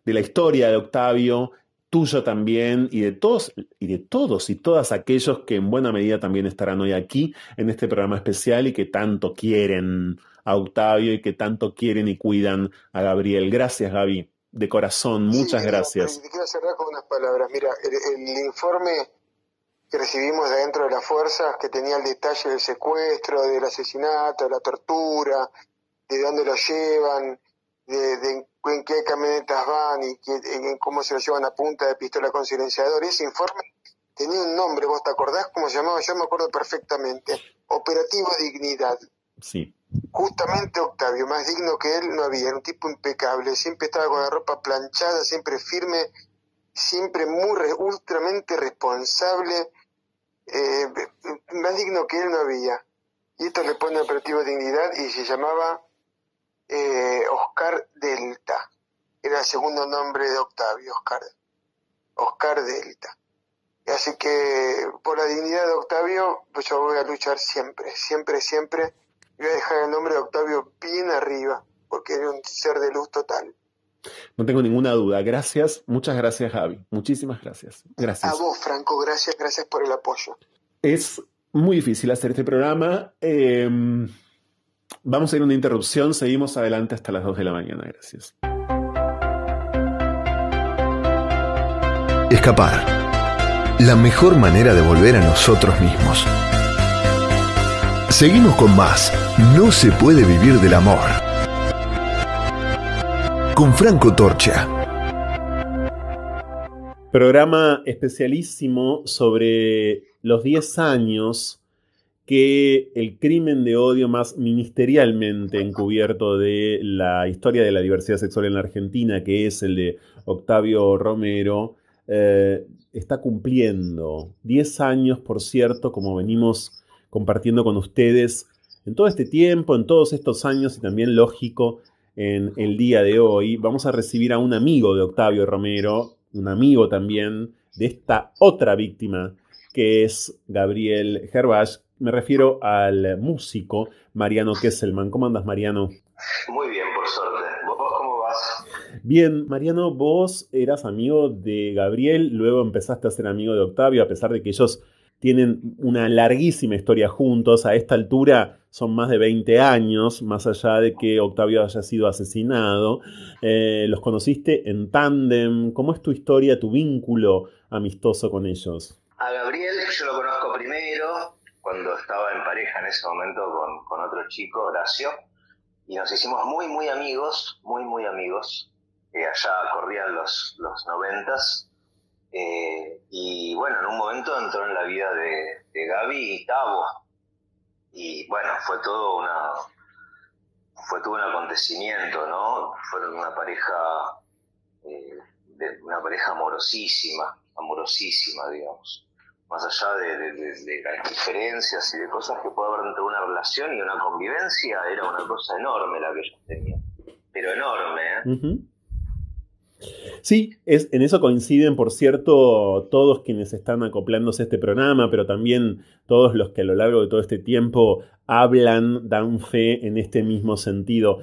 de la historia de Octavio, tuyo también y de todos y de todos y todas aquellos que en buena medida también estarán hoy aquí en este programa especial y que tanto quieren a Octavio y que tanto quieren y cuidan a Gabriel. Gracias, Gaby. De corazón, muchas gracias. quiero cerrar con unas palabras. Mira, el, informe que recibimos de dentro de las fuerzas, que tenía el detalle del secuestro, del asesinato, de la tortura, de dónde lo llevan, de, en qué camionetas van y en cómo se lo llevan a punta de pistola con silenciador. Ese informe tenía un nombre, ¿vos te acordás cómo se llamaba? Yo me acuerdo perfectamente. Operativo Dignidad. Sí. Justamente Octavio, más digno que él no había, un tipo impecable, siempre estaba con la ropa planchada, siempre firme, siempre muy ultramente responsable, eh, más digno que él no había. Y esto le pone operativo dignidad y se llamaba eh, Oscar Delta. Era el segundo nombre de Octavio, Oscar. Oscar Delta. Así que por la dignidad de Octavio, pues yo voy a luchar siempre, siempre, siempre. Voy a dejar el nombre de Octavio bien arriba, porque era un ser de luz total. No tengo ninguna duda. Gracias, muchas gracias, Javi. Muchísimas gracias. Gracias. A vos, Franco, gracias, gracias por el apoyo. Es muy difícil hacer este programa. Eh, Vamos a ir a una interrupción, seguimos adelante hasta las 2 de la mañana, gracias. Escapar. La mejor manera de volver a nosotros mismos. Seguimos con más. No se puede vivir del amor. Con Franco Torcha. Programa especialísimo sobre los 10 años que el crimen de odio más ministerialmente encubierto de la historia de la diversidad sexual en la Argentina, que es el de Octavio Romero, eh, está cumpliendo 10 años, por cierto, como venimos compartiendo con ustedes en todo este tiempo, en todos estos años y también lógico en el día de hoy. Vamos a recibir a un amigo de Octavio Romero, un amigo también de esta otra víctima que es Gabriel Gervach, me refiero al músico Mariano Kesselman. ¿Cómo andas, Mariano? Muy bien, por suerte. ¿Vos, cómo vas? Bien, Mariano, vos eras amigo de Gabriel, luego empezaste a ser amigo de Octavio, a pesar de que ellos tienen una larguísima historia juntos. A esta altura son más de 20 años, más allá de que Octavio haya sido asesinado. Eh, los conociste en tándem. ¿Cómo es tu historia, tu vínculo amistoso con ellos? A Gabriel yo lo conozco primero, cuando estaba en pareja en ese momento con, otro chico, Horacio, y nos hicimos muy, muy amigos, muy, muy amigos. Allá corrían los, los noventas. Eh, y bueno, en un momento entró en la vida de, de Gaby y Tavo. Y bueno, fue todo una fue todo un acontecimiento, ¿no? Fueron una pareja, eh, de, una pareja amorosísima, amorosísima, digamos más allá de, las diferencias y de cosas que puede haber entre una relación y una convivencia, era una cosa enorme la que ellos tenían. Pero enorme, ¿eh? Sí, es, en eso coinciden, por cierto, todos quienes están acoplándose a este programa, pero también todos los que a lo largo de todo este tiempo hablan, dan fe en este mismo sentido.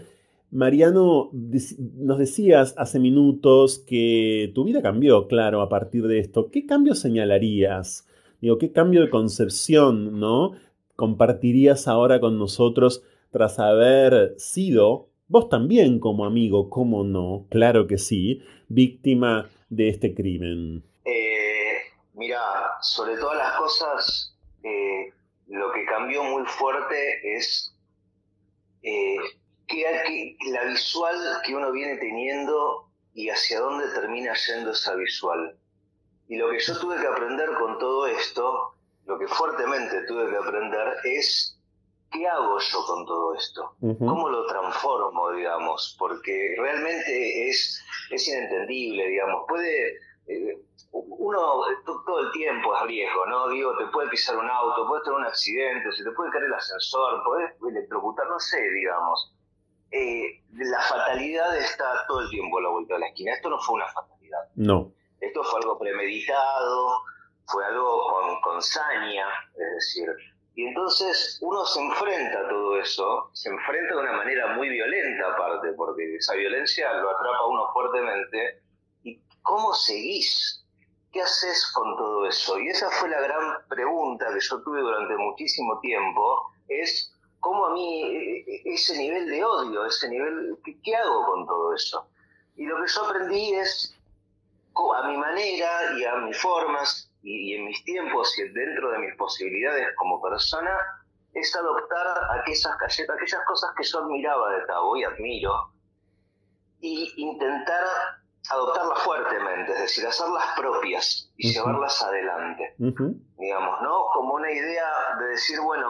Mariano, nos decías hace minutos que tu vida cambió, claro, a partir de esto. ¿Qué cambios señalarías? ¿qué cambio de concepción, no? Compartirías ahora con nosotros tras haber sido, vos también como amigo, ¿cómo no? Claro que sí, víctima de este crimen. Eh, mira, sobre todas las cosas, eh, lo que cambió muy fuerte es eh, que, la visual que uno viene teniendo y hacia dónde termina yendo esa visual. Y lo que yo tuve que aprender con todo esto, lo que fuertemente tuve que aprender es ¿qué hago yo con todo esto? ¿Cómo lo transformo, digamos? Porque realmente es, es inentendible, digamos. Puede, eh, uno todo el tiempo es riesgo, ¿no? Digo, te puede pisar un auto, puede tener un accidente, se te puede caer el ascensor, puedes electrocutar, no sé, digamos. Eh, la fatalidad está todo el tiempo a la vuelta de la esquina. Esto no fue una fatalidad. No. Esto fue algo premeditado, fue algo con, con saña, es decir. Y entonces uno se enfrenta a todo eso, se enfrenta de una manera muy violenta aparte, porque esa violencia lo atrapa a uno fuertemente. ¿Y cómo seguís? ¿qué haces con todo eso? Y esa fue la gran pregunta que yo tuve durante muchísimo tiempo, es cómo a mí e, e, ese nivel de odio, ese nivel, ¿qué, hago con todo eso? Y lo que yo aprendí es, a mi manera y a mis formas y, en mis tiempos y dentro de mis posibilidades como persona, es adoptar aquellas, aquellas cosas que yo admiraba de Tabo y admiro, y intentar adoptarlas fuertemente, es decir, hacerlas propias y llevarlas adelante, digamos, ¿no? Como una idea de decir, bueno,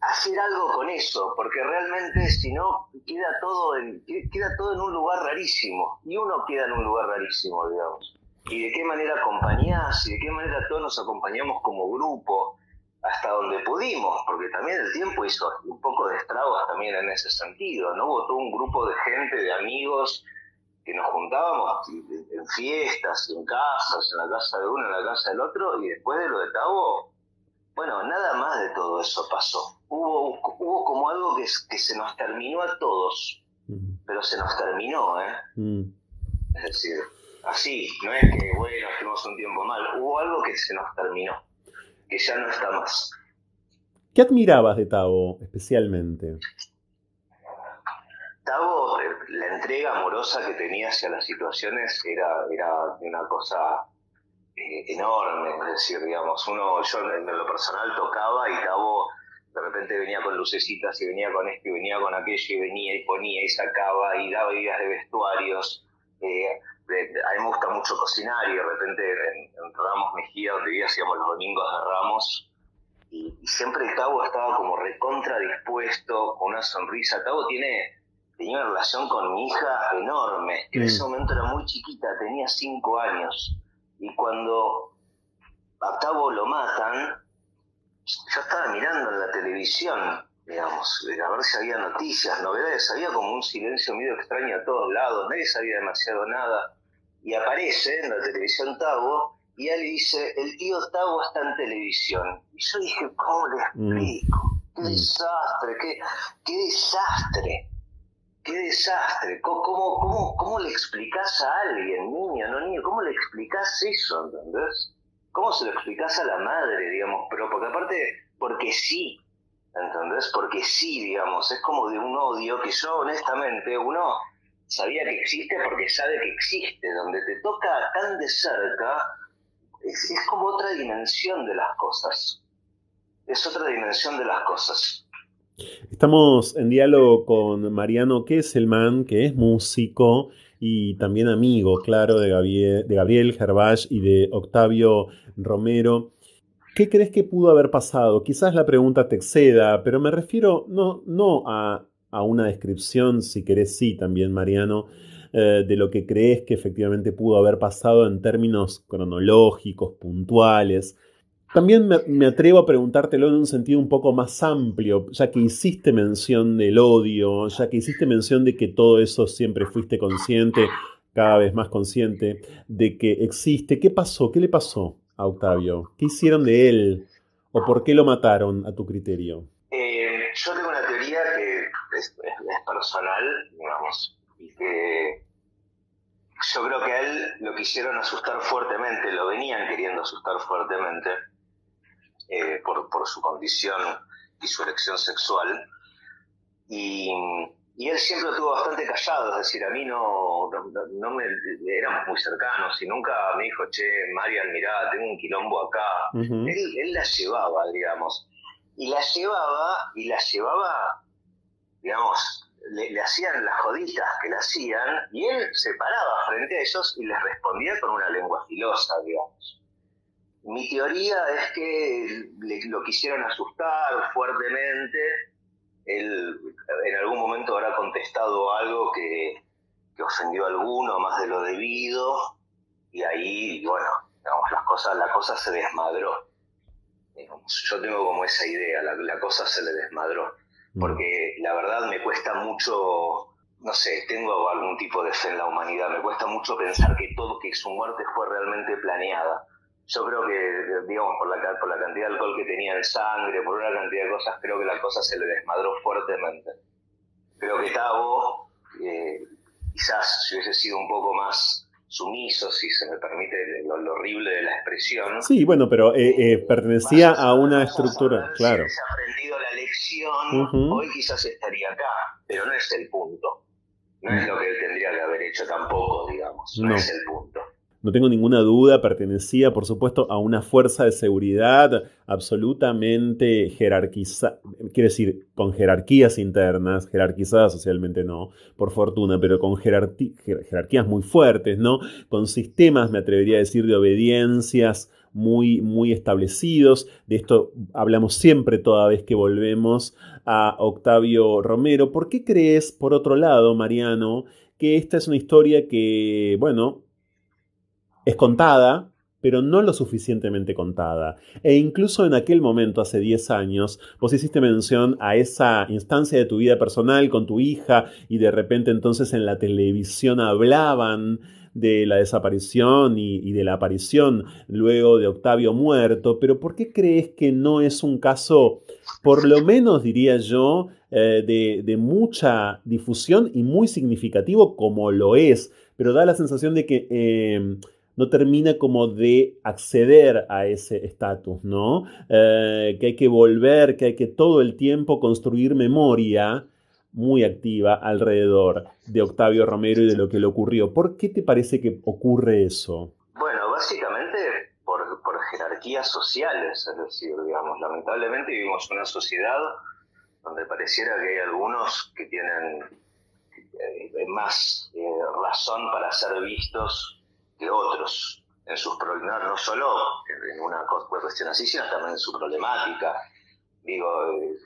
hacer algo con eso, porque realmente si no queda todo en, queda todo en un lugar rarísimo, y uno queda en un lugar rarísimo, digamos. Y de qué manera acompañás, y de qué manera todos nos acompañamos como grupo, hasta donde pudimos, porque también el tiempo hizo un poco de estragos también en ese sentido, ¿no? Hubo todo un grupo de gente, de amigos, que nos juntábamos en fiestas, en casas, en la casa de uno, en la casa del otro, y después de lo de Tabo, bueno, nada más de todo eso pasó. Hubo, hubo como algo que, que se nos terminó a todos, pero se nos terminó, ¿eh? Es decir, así, no es que, bueno, estuvimos un tiempo mal, hubo algo que se nos terminó que ya no está más. ¿Qué admirabas de Tavo especialmente? Tavo, eh, la entrega amorosa que tenía hacia las situaciones era, era una cosa eh, enorme, es decir, digamos, uno, yo en lo personal tocaba y Tavo de repente venía con lucecitas y venía con esto y venía con aquello y venía y ponía y sacaba y daba ideas de vestuarios. Eh, a mí me gusta mucho cocinar y de repente en, Ramos Mejía, donde hacíamos los domingos de Ramos, y, siempre Tavo estaba como recontra dispuesto, con una sonrisa. Tavo tiene, tenía una relación con mi hija enorme, que en ese momento era muy chiquita, tenía cinco años, y cuando a Tavo lo matan, yo estaba mirando en la televisión digamos, a ver si había noticias, novedades, había como un silencio medio extraño a todos lados, nadie sabía demasiado nada y aparece en la televisión Tavo y él dice, el tío Tavo está en televisión. Y yo dije, ¿cómo le mm. explico? ¡Qué mm. desastre! Qué, ¡Qué desastre! ¡Qué desastre! ¿Cómo, cómo, cómo, le explicás a alguien, niño, no niño? ¿Cómo le explicás eso, entendés? ¿Cómo se lo explicás a la madre, digamos? Pero porque aparte, porque sí, ¿entendés? Porque sí, digamos, es como de un odio que yo honestamente, uno sabía que existe porque sabe que existe, donde te toca tan de cerca, es, como otra dimensión de las cosas. Es otra dimensión de las cosas. Estamos en diálogo con Mariano Kesselman, que es músico y también amigo, claro, de Gabriel, de Gabriel y de Octavio Romero. ¿Qué crees que pudo haber pasado? Quizás la pregunta te exceda, pero me refiero no, no a a una descripción, si querés, sí, también, Mariano, eh, de lo que crees que efectivamente pudo haber pasado en términos cronológicos, puntuales. También me, atrevo a preguntártelo en un sentido un poco más amplio, ya que hiciste mención del odio, ya que hiciste mención de que todo eso siempre fuiste consciente, cada vez más consciente, de que existe. ¿Qué pasó? ¿Qué le pasó Octavio? ¿Qué hicieron de él? ¿O por qué lo mataron a tu criterio? Eh, yo tengo una teoría que es, personal, digamos, y que yo creo que a él lo quisieron asustar fuertemente, lo venían queriendo asustar fuertemente eh, por, por, su condición y su elección sexual. Y, y, él siempre estuvo bastante callado, es decir, a mí no, no, me, éramos muy cercanos y nunca me dijo, che, Marian, mirá, tengo un quilombo acá. él, él la llevaba, digamos, y la llevaba, y la llevaba digamos, le, hacían las joditas que le hacían y él se paraba frente a ellos y les respondía con una lengua filosa, digamos. Mi teoría es que lo quisieron asustar fuertemente, él en algún momento habrá contestado algo que, ofendió a alguno más de lo debido y ahí, bueno, digamos, las cosas, la cosa se desmadró. Yo tengo como esa idea, la cosa se le desmadró porque la verdad me cuesta mucho, no sé, tengo algún tipo de fe en la humanidad, me cuesta mucho pensar que todo, que su muerte fue realmente planeada. Yo creo que, digamos, por la, por la cantidad de alcohol que tenía en sangre, por una cantidad de cosas, creo que la cosa se le desmadró fuertemente. Creo que Tavo, eh, quizás si hubiese sido un poco más sumiso, si se me permite lo, horrible de la expresión. Sí, bueno, pero eh, eh, pertenecía a una estructura, claro. Si ha aprendido la lección, hoy quizás estaría acá, pero no es el punto. No es lo que él tendría que haber hecho tampoco, digamos. no. es el punto no tengo ninguna duda, pertenecía por supuesto a una fuerza de seguridad absolutamente jerarquizada, quiere decir, con jerarquías internas, jerarquizadas socialmente no, por fortuna, pero con jerarquías muy fuertes, ¿no? Con sistemas, me atrevería a decir, de obediencias muy, muy establecidos. De esto hablamos siempre toda vez que volvemos a Octavio Romero. ¿Por qué crees, por otro lado, Mariano, que esta es una historia que, bueno, es contada, pero no lo suficientemente contada. E incluso en aquel momento, hace 10 años, vos hiciste mención a esa instancia de tu vida personal con tu hija y de repente entonces en la televisión hablaban de la desaparición y, de la aparición luego de Octavio muerto, pero ¿por qué crees que no es un caso, por lo menos diría yo, eh, de, mucha difusión y muy significativo como lo es? Pero da la sensación de que... Eh, no termina como de acceder a ese estatus, ¿no? Eh, que hay que volver, que hay que todo el tiempo construir memoria muy activa alrededor de Octavio Romero y de lo que le ocurrió. ¿Por qué te parece que ocurre eso? Bueno, básicamente por, jerarquías sociales, es decir, digamos, lamentablemente vivimos una sociedad donde pareciera que hay algunos que tienen eh, más eh, razón para ser vistos de otros en sus problemas, no solo en una cuestión así, sino también en su problemática. Digo, eh,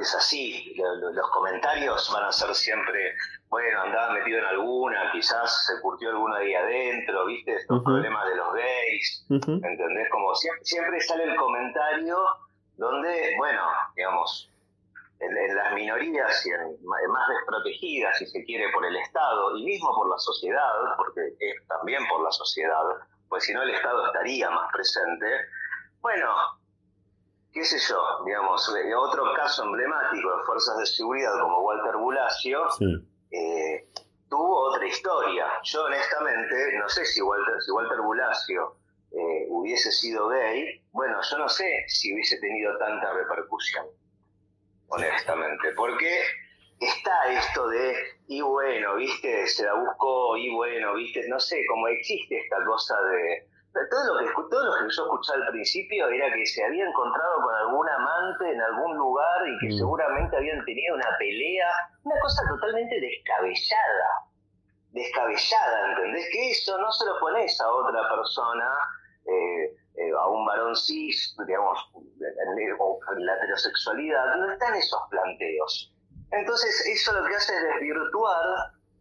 es así, los comentarios van a ser siempre, bueno, andaba metido en alguna, quizás se curtió alguna ahí adentro, ¿viste? Estos problemas de los gays, ¿entendés? Como siempre, siempre sale el comentario donde, bueno, digamos, en, las minorías y en, más desprotegidas, si se quiere, por el Estado y mismo por la sociedad, porque es también por la sociedad, pues si no el Estado estaría más presente. Bueno, qué sé yo, digamos, eh, otro caso emblemático de fuerzas de seguridad como Walter Bulacio, eh, tuvo otra historia. Yo honestamente no sé si Walter, si Walter Bulacio eh, hubiese sido gay, bueno, yo no sé si hubiese tenido tanta repercusión honestamente, porque está esto de, y bueno, viste, se la buscó, y bueno, viste, no sé, como existe esta cosa de... Todo lo, que, todo lo que yo escuché al principio era que se había encontrado con algún amante en algún lugar y que mm. seguramente habían tenido una pelea, una cosa totalmente descabellada, descabellada, ¿entendés? Que eso no se lo pones a otra persona eh, eh, a un varón cis, digamos, o la heterosexualidad, no están esos planteos. Entonces eso lo que hace es desvirtuar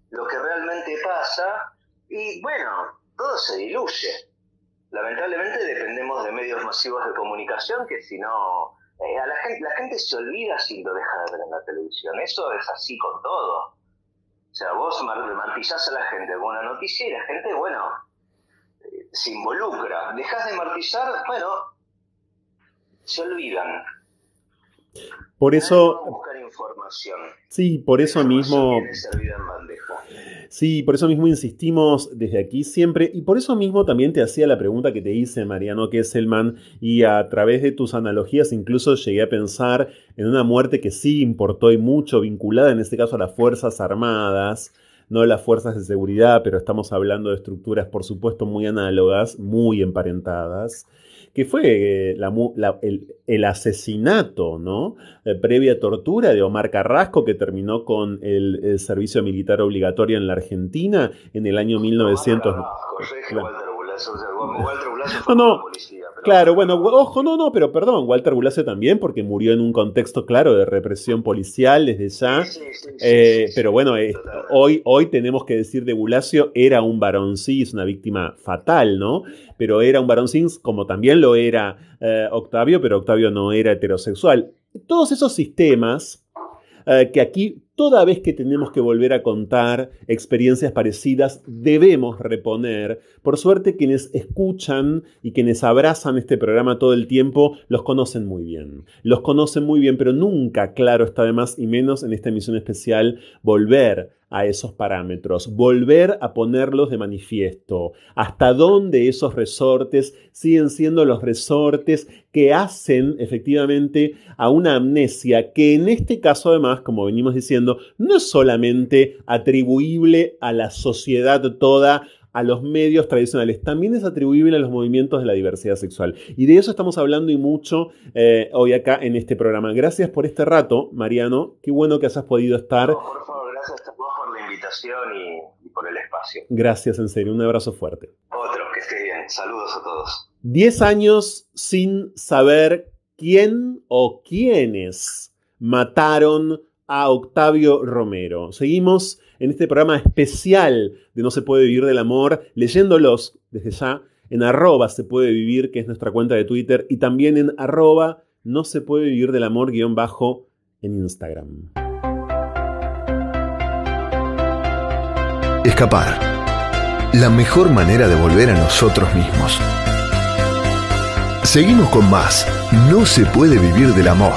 lo que realmente pasa y bueno, todo se diluye. Lamentablemente dependemos de medios masivos de comunicación que si no, eh, a la gente, la gente se olvida si lo deja de ver en la televisión. Eso es así con todo. O sea, vos martillás a la gente con una noticia y la gente, bueno, se involucra. Dejas de martizar, bueno, se olvidan. Por eso. Buscar información. Sí, por eso mismo. Sí, por eso mismo insistimos desde aquí siempre. Y por eso mismo también te hacía la pregunta que te hice, Mariano Kesselman. Y a través de tus analogías, incluso llegué a pensar en una muerte que sí importó y mucho, vinculada en este caso a las Fuerzas Armadas no las fuerzas de seguridad, pero estamos hablando de estructuras, por supuesto, muy análogas, muy emparentadas, que fue eh, el, asesinato, ¿no? Eh, previa tortura de Omar Carrasco, que terminó con el, servicio militar obligatorio en la Argentina en el año 1900. No, no, claro, bueno, ojo, no, no, pero perdón, Walter Bulacio también, porque murió en un contexto claro de represión policial desde ya. Eh, pero bueno, eh, hoy, hoy tenemos que decir de Bulacio, era un varón es una víctima fatal, ¿no? Pero era un varón cis, como también lo era eh, Octavio, pero Octavio no era heterosexual. Todos esos sistemas que aquí Toda vez que tenemos que volver a contar experiencias parecidas, debemos reponer. Por suerte, quienes escuchan y quienes abrazan este programa todo el tiempo, los conocen muy bien. Los conocen muy bien, pero nunca, claro, está de más y menos en esta emisión especial, volver a esos parámetros, volver a ponerlos de manifiesto, hasta dónde esos resortes siguen siendo los resortes que hacen efectivamente a una amnesia que en este caso además, como venimos diciendo, no es solamente atribuible a la sociedad toda, a los medios tradicionales, también es atribuible a los movimientos de la diversidad sexual. Y de eso estamos hablando y mucho eh, hoy acá en este programa. Gracias por este rato, Mariano. Qué bueno que hayas podido estar. por favor, gracias a vos por la invitación y, por el espacio. Gracias, en serio. Un abrazo fuerte. Otro, que esté bien. Saludos a todos. Diez años sin saber quién o quiénes mataron a Octavio Romero. Seguimos en este programa especial de No se puede vivir del amor, leyéndolos desde ya en arroba se puede vivir, que es nuestra cuenta de Twitter, y también en arroba no se puede vivir del amor guion bajo en Instagram. Escapar. La mejor manera de volver a nosotros mismos. Seguimos con más. No se puede vivir del amor.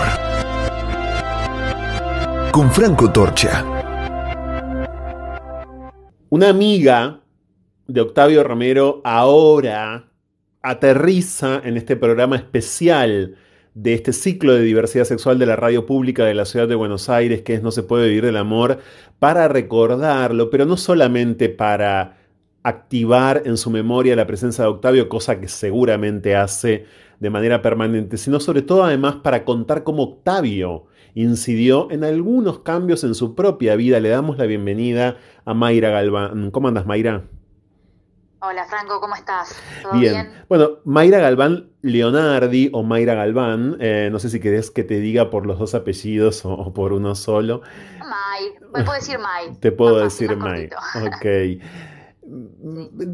Con Franco Torcha. Una amiga de Octavio Romero ahora aterriza en este programa especial de este ciclo de diversidad sexual de la radio pública de la ciudad de Buenos Aires, que es No se puede vivir del amor, para recordarlo, pero no solamente para activar en su memoria la presencia de Octavio, cosa que seguramente hace de manera permanente, sino sobre todo además para contar cómo Octavio incidió en algunos cambios en su propia vida. Le damos la bienvenida a Mayra Galván. ¿Cómo andas, Mayra? Hola Franco, ¿cómo estás? ¿Todo bien? Bueno, Mayra Galván Leonardi o Mayra Galván, eh, no sé si querés que te diga por los dos apellidos o, por uno solo. May, me puedo decir May. Te puedo decir May. Ok.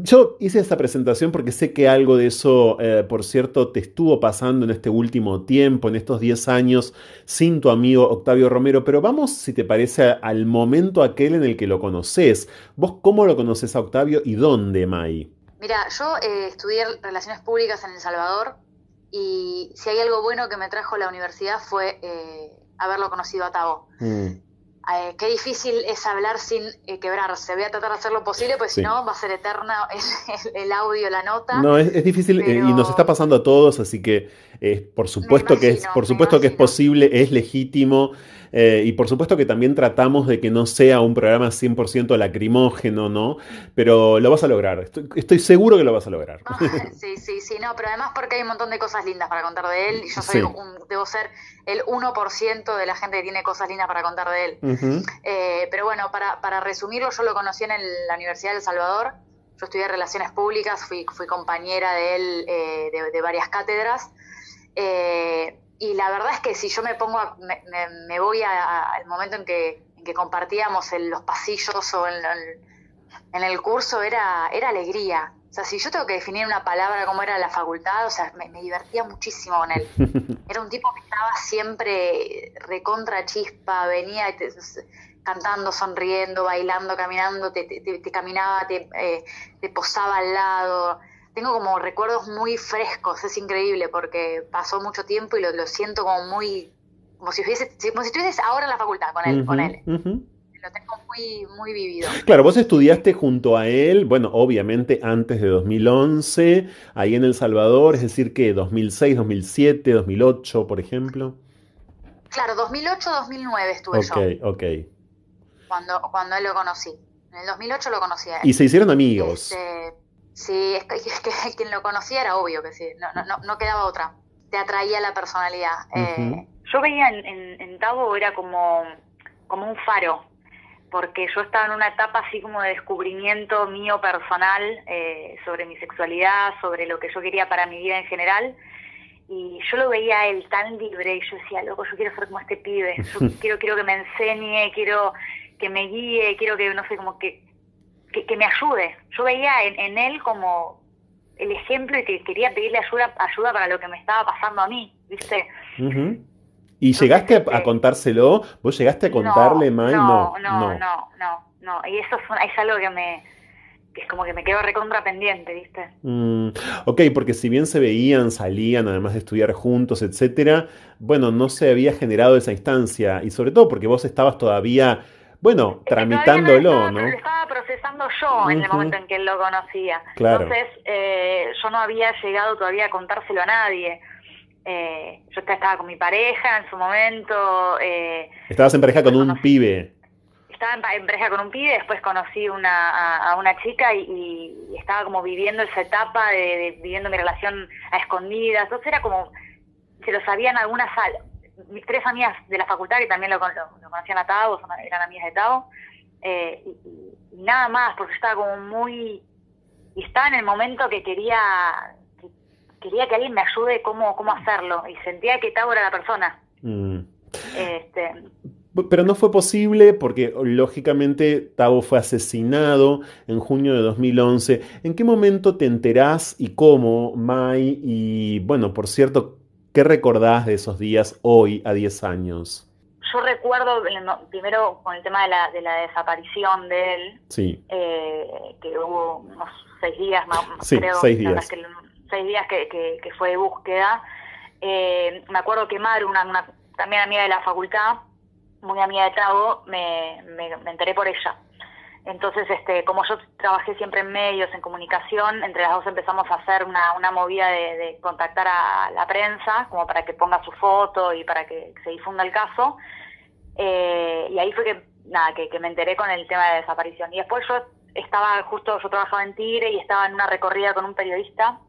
Yo hice esta presentación porque sé que algo de eso, eh, por cierto, te estuvo pasando en este último tiempo, en estos 10 años, sin tu amigo Octavio Romero, pero vamos, si te parece, al momento aquel en el que lo conoces. ¿Vos cómo lo conoces a Octavio y dónde, May? Mira, yo eh, estudié Relaciones Públicas en El Salvador y si hay algo bueno que me trajo la universidad fue eh, haberlo conocido a Tavo. Mm. Eh, qué difícil es hablar sin eh, quebrarse. Voy a tratar de hacer lo posible, porque si no va a ser eterna el, audio, la nota. No, es, difícil eh, y nos está pasando a todos, así que por supuesto que es, por supuesto que es posible, es legítimo. Eh, y por supuesto que también tratamos de que no sea un programa 100% lacrimógeno, ¿no? Pero lo vas a lograr, estoy, seguro que lo vas a lograr. Ah, sí, sí, sí, no, pero además porque hay un montón de cosas lindas para contar de él y yo soy debo ser el 1% de la gente que tiene cosas lindas para contar de él. Eh, pero bueno, para, para resumirlo, yo lo conocí en la Universidad de El Salvador. Yo estudié Relaciones Públicas, fui, fui compañera de él eh, de, varias cátedras. Eh, y la verdad es que si yo me pongo, me, voy al momento en que, en que compartíamos en los pasillos o en, en, el curso, era, era alegría. O sea, si yo tengo que definir una palabra como era la facultad, o sea, me, divertía muchísimo con él. Era un tipo que estaba siempre recontra chispa, venía cantando, sonriendo, bailando, caminando, te, te, caminaba, te, eh, te posaba al lado tengo como recuerdos muy frescos, es increíble porque pasó mucho tiempo y lo, siento como muy, como si, hubiese, como si estuvieses ahora en la facultad con él. con él. Lo tengo muy, muy vivido. Claro, vos estudiaste junto a él, bueno, obviamente antes de 2011, ahí en El Salvador, es decir, que 2006, 2007, 2008, por ejemplo. Claro, 2008, 2009 estuve yo. Ok, ok. Cuando, cuando él lo conocí. En el 2008 lo conocí a él. Y se hicieron amigos. Este, Sí, es que, quien lo conocía era obvio que sí, no, no, no quedaba otra. Te atraía la personalidad. Eh, yo veía en, en, Tavo era como, como un faro, porque yo estaba en una etapa así como de descubrimiento mío personal eh, sobre mi sexualidad, sobre lo que yo quería para mi vida en general. Y yo lo veía a él tan libre y yo decía, loco, yo quiero ser como este pibe, yo quiero, quiero que me enseñe, quiero que me guíe, quiero que, no sé, como que que, me ayude. Yo veía en, él como el ejemplo y que quería pedirle ayuda, ayuda para lo que me estaba pasando a mí, ¿viste? ¿Y llegaste a, este, contárselo? ¿Vos llegaste a contarle, no, No, no, no, no, no, Y eso es, algo que me que es como que me quedo recontra pendiente, ¿viste? Mm, ok, porque si bien se veían, salían, además de estudiar juntos, etcétera, bueno, no se había generado esa instancia. Y sobre todo porque vos estabas todavía bueno, tramitándolo, ¿no? Lo estaba procesando yo en el momento en que él lo conocía. Entonces, eh, yo no había llegado todavía a contárselo a nadie. Eh, yo estaba con mi pareja en su momento. Eh, Estabas en pareja con un pibe. Estaba en, pareja con un pibe, después conocí una, a, una chica y, estaba como viviendo esa etapa de, viviendo mi relación a escondidas. Entonces era como, se lo sabían algunas mis tres amigas de la facultad que también lo, conocían a Tavo, eran amigas de Tavo, eh, y, nada más, porque estaba como muy... Y estaba en el momento que quería que, quería que alguien me ayude cómo, cómo hacerlo, y sentía que Tavo era la persona. Mm. Este, pero no fue posible porque lógicamente Tavo fue asesinado en junio de 2011. ¿En qué momento te enterás y cómo, Mai? Y bueno, por cierto, ¿Qué recordás de esos días hoy, a 10 años? Yo recuerdo, primero con el tema de la, de la desaparición de él, sí. eh, que hubo unos seis días más, sí, creo, seis días. Que, seis días que, que, fue de búsqueda. Eh, me acuerdo que Maru, una, una, también amiga de la facultad, muy amiga de Tavo, me, me, me enteré por ella. Entonces, este, como yo trabajé siempre en medios, en comunicación, entre las dos empezamos a hacer una, una movida de, contactar a la prensa, como para que ponga su foto y para que se difunda el caso. Eh, y ahí fue que, nada, que, me enteré con el tema de desaparición. Y después yo estaba, justo yo trabajaba en Tigre y estaba en una recorrida con un periodista.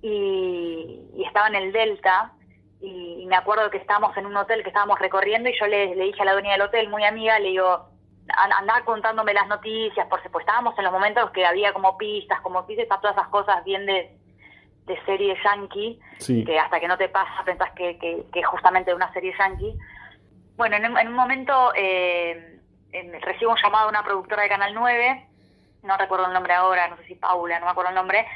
y, estaba en el Delta. Y, me acuerdo que estábamos en un hotel que estábamos recorriendo y yo le, le dije a la dueña del hotel, muy amiga, le digo, andar contándome las noticias, por supuesto, estábamos en los momentos que había como pistas, como pistas, todas esas cosas bien de, de serie yankee, que hasta que no te pasa pensás que, que, que es justamente una serie yankee. Bueno, en, un momento eh, recibo un llamado de una productora de Canal 9, no recuerdo el nombre ahora, no sé si Paula, no me acuerdo el nombre,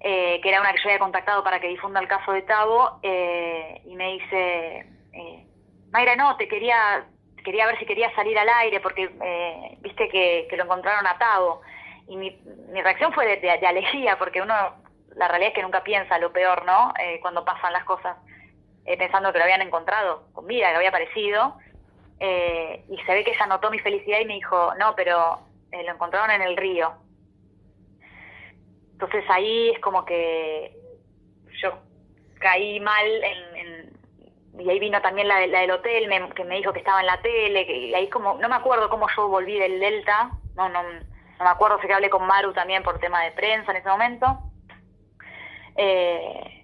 eh, que era una que yo había contactado para que difunda el caso de Tavo, eh, y me dice, eh, Mayra, no, te quería quería ver si quería salir al aire porque eh, viste que, lo encontraron atado. Y mi, mi reacción fue de, de, alegría porque uno, la realidad es que nunca piensa lo peor, ¿no? Eh, cuando pasan las cosas, eh, pensando que lo habían encontrado con vida, que había aparecido. y se ve que ella notó mi felicidad y me dijo, no, pero lo encontraron en el río. Entonces ahí es como que yo caí mal en y ahí vino también la, la del hotel, que me dijo que estaba en la tele, que, y ahí como, no me acuerdo cómo yo volví del Delta, no, no, no me acuerdo, sé que hablé con Maru también por tema de prensa en ese momento. Eh,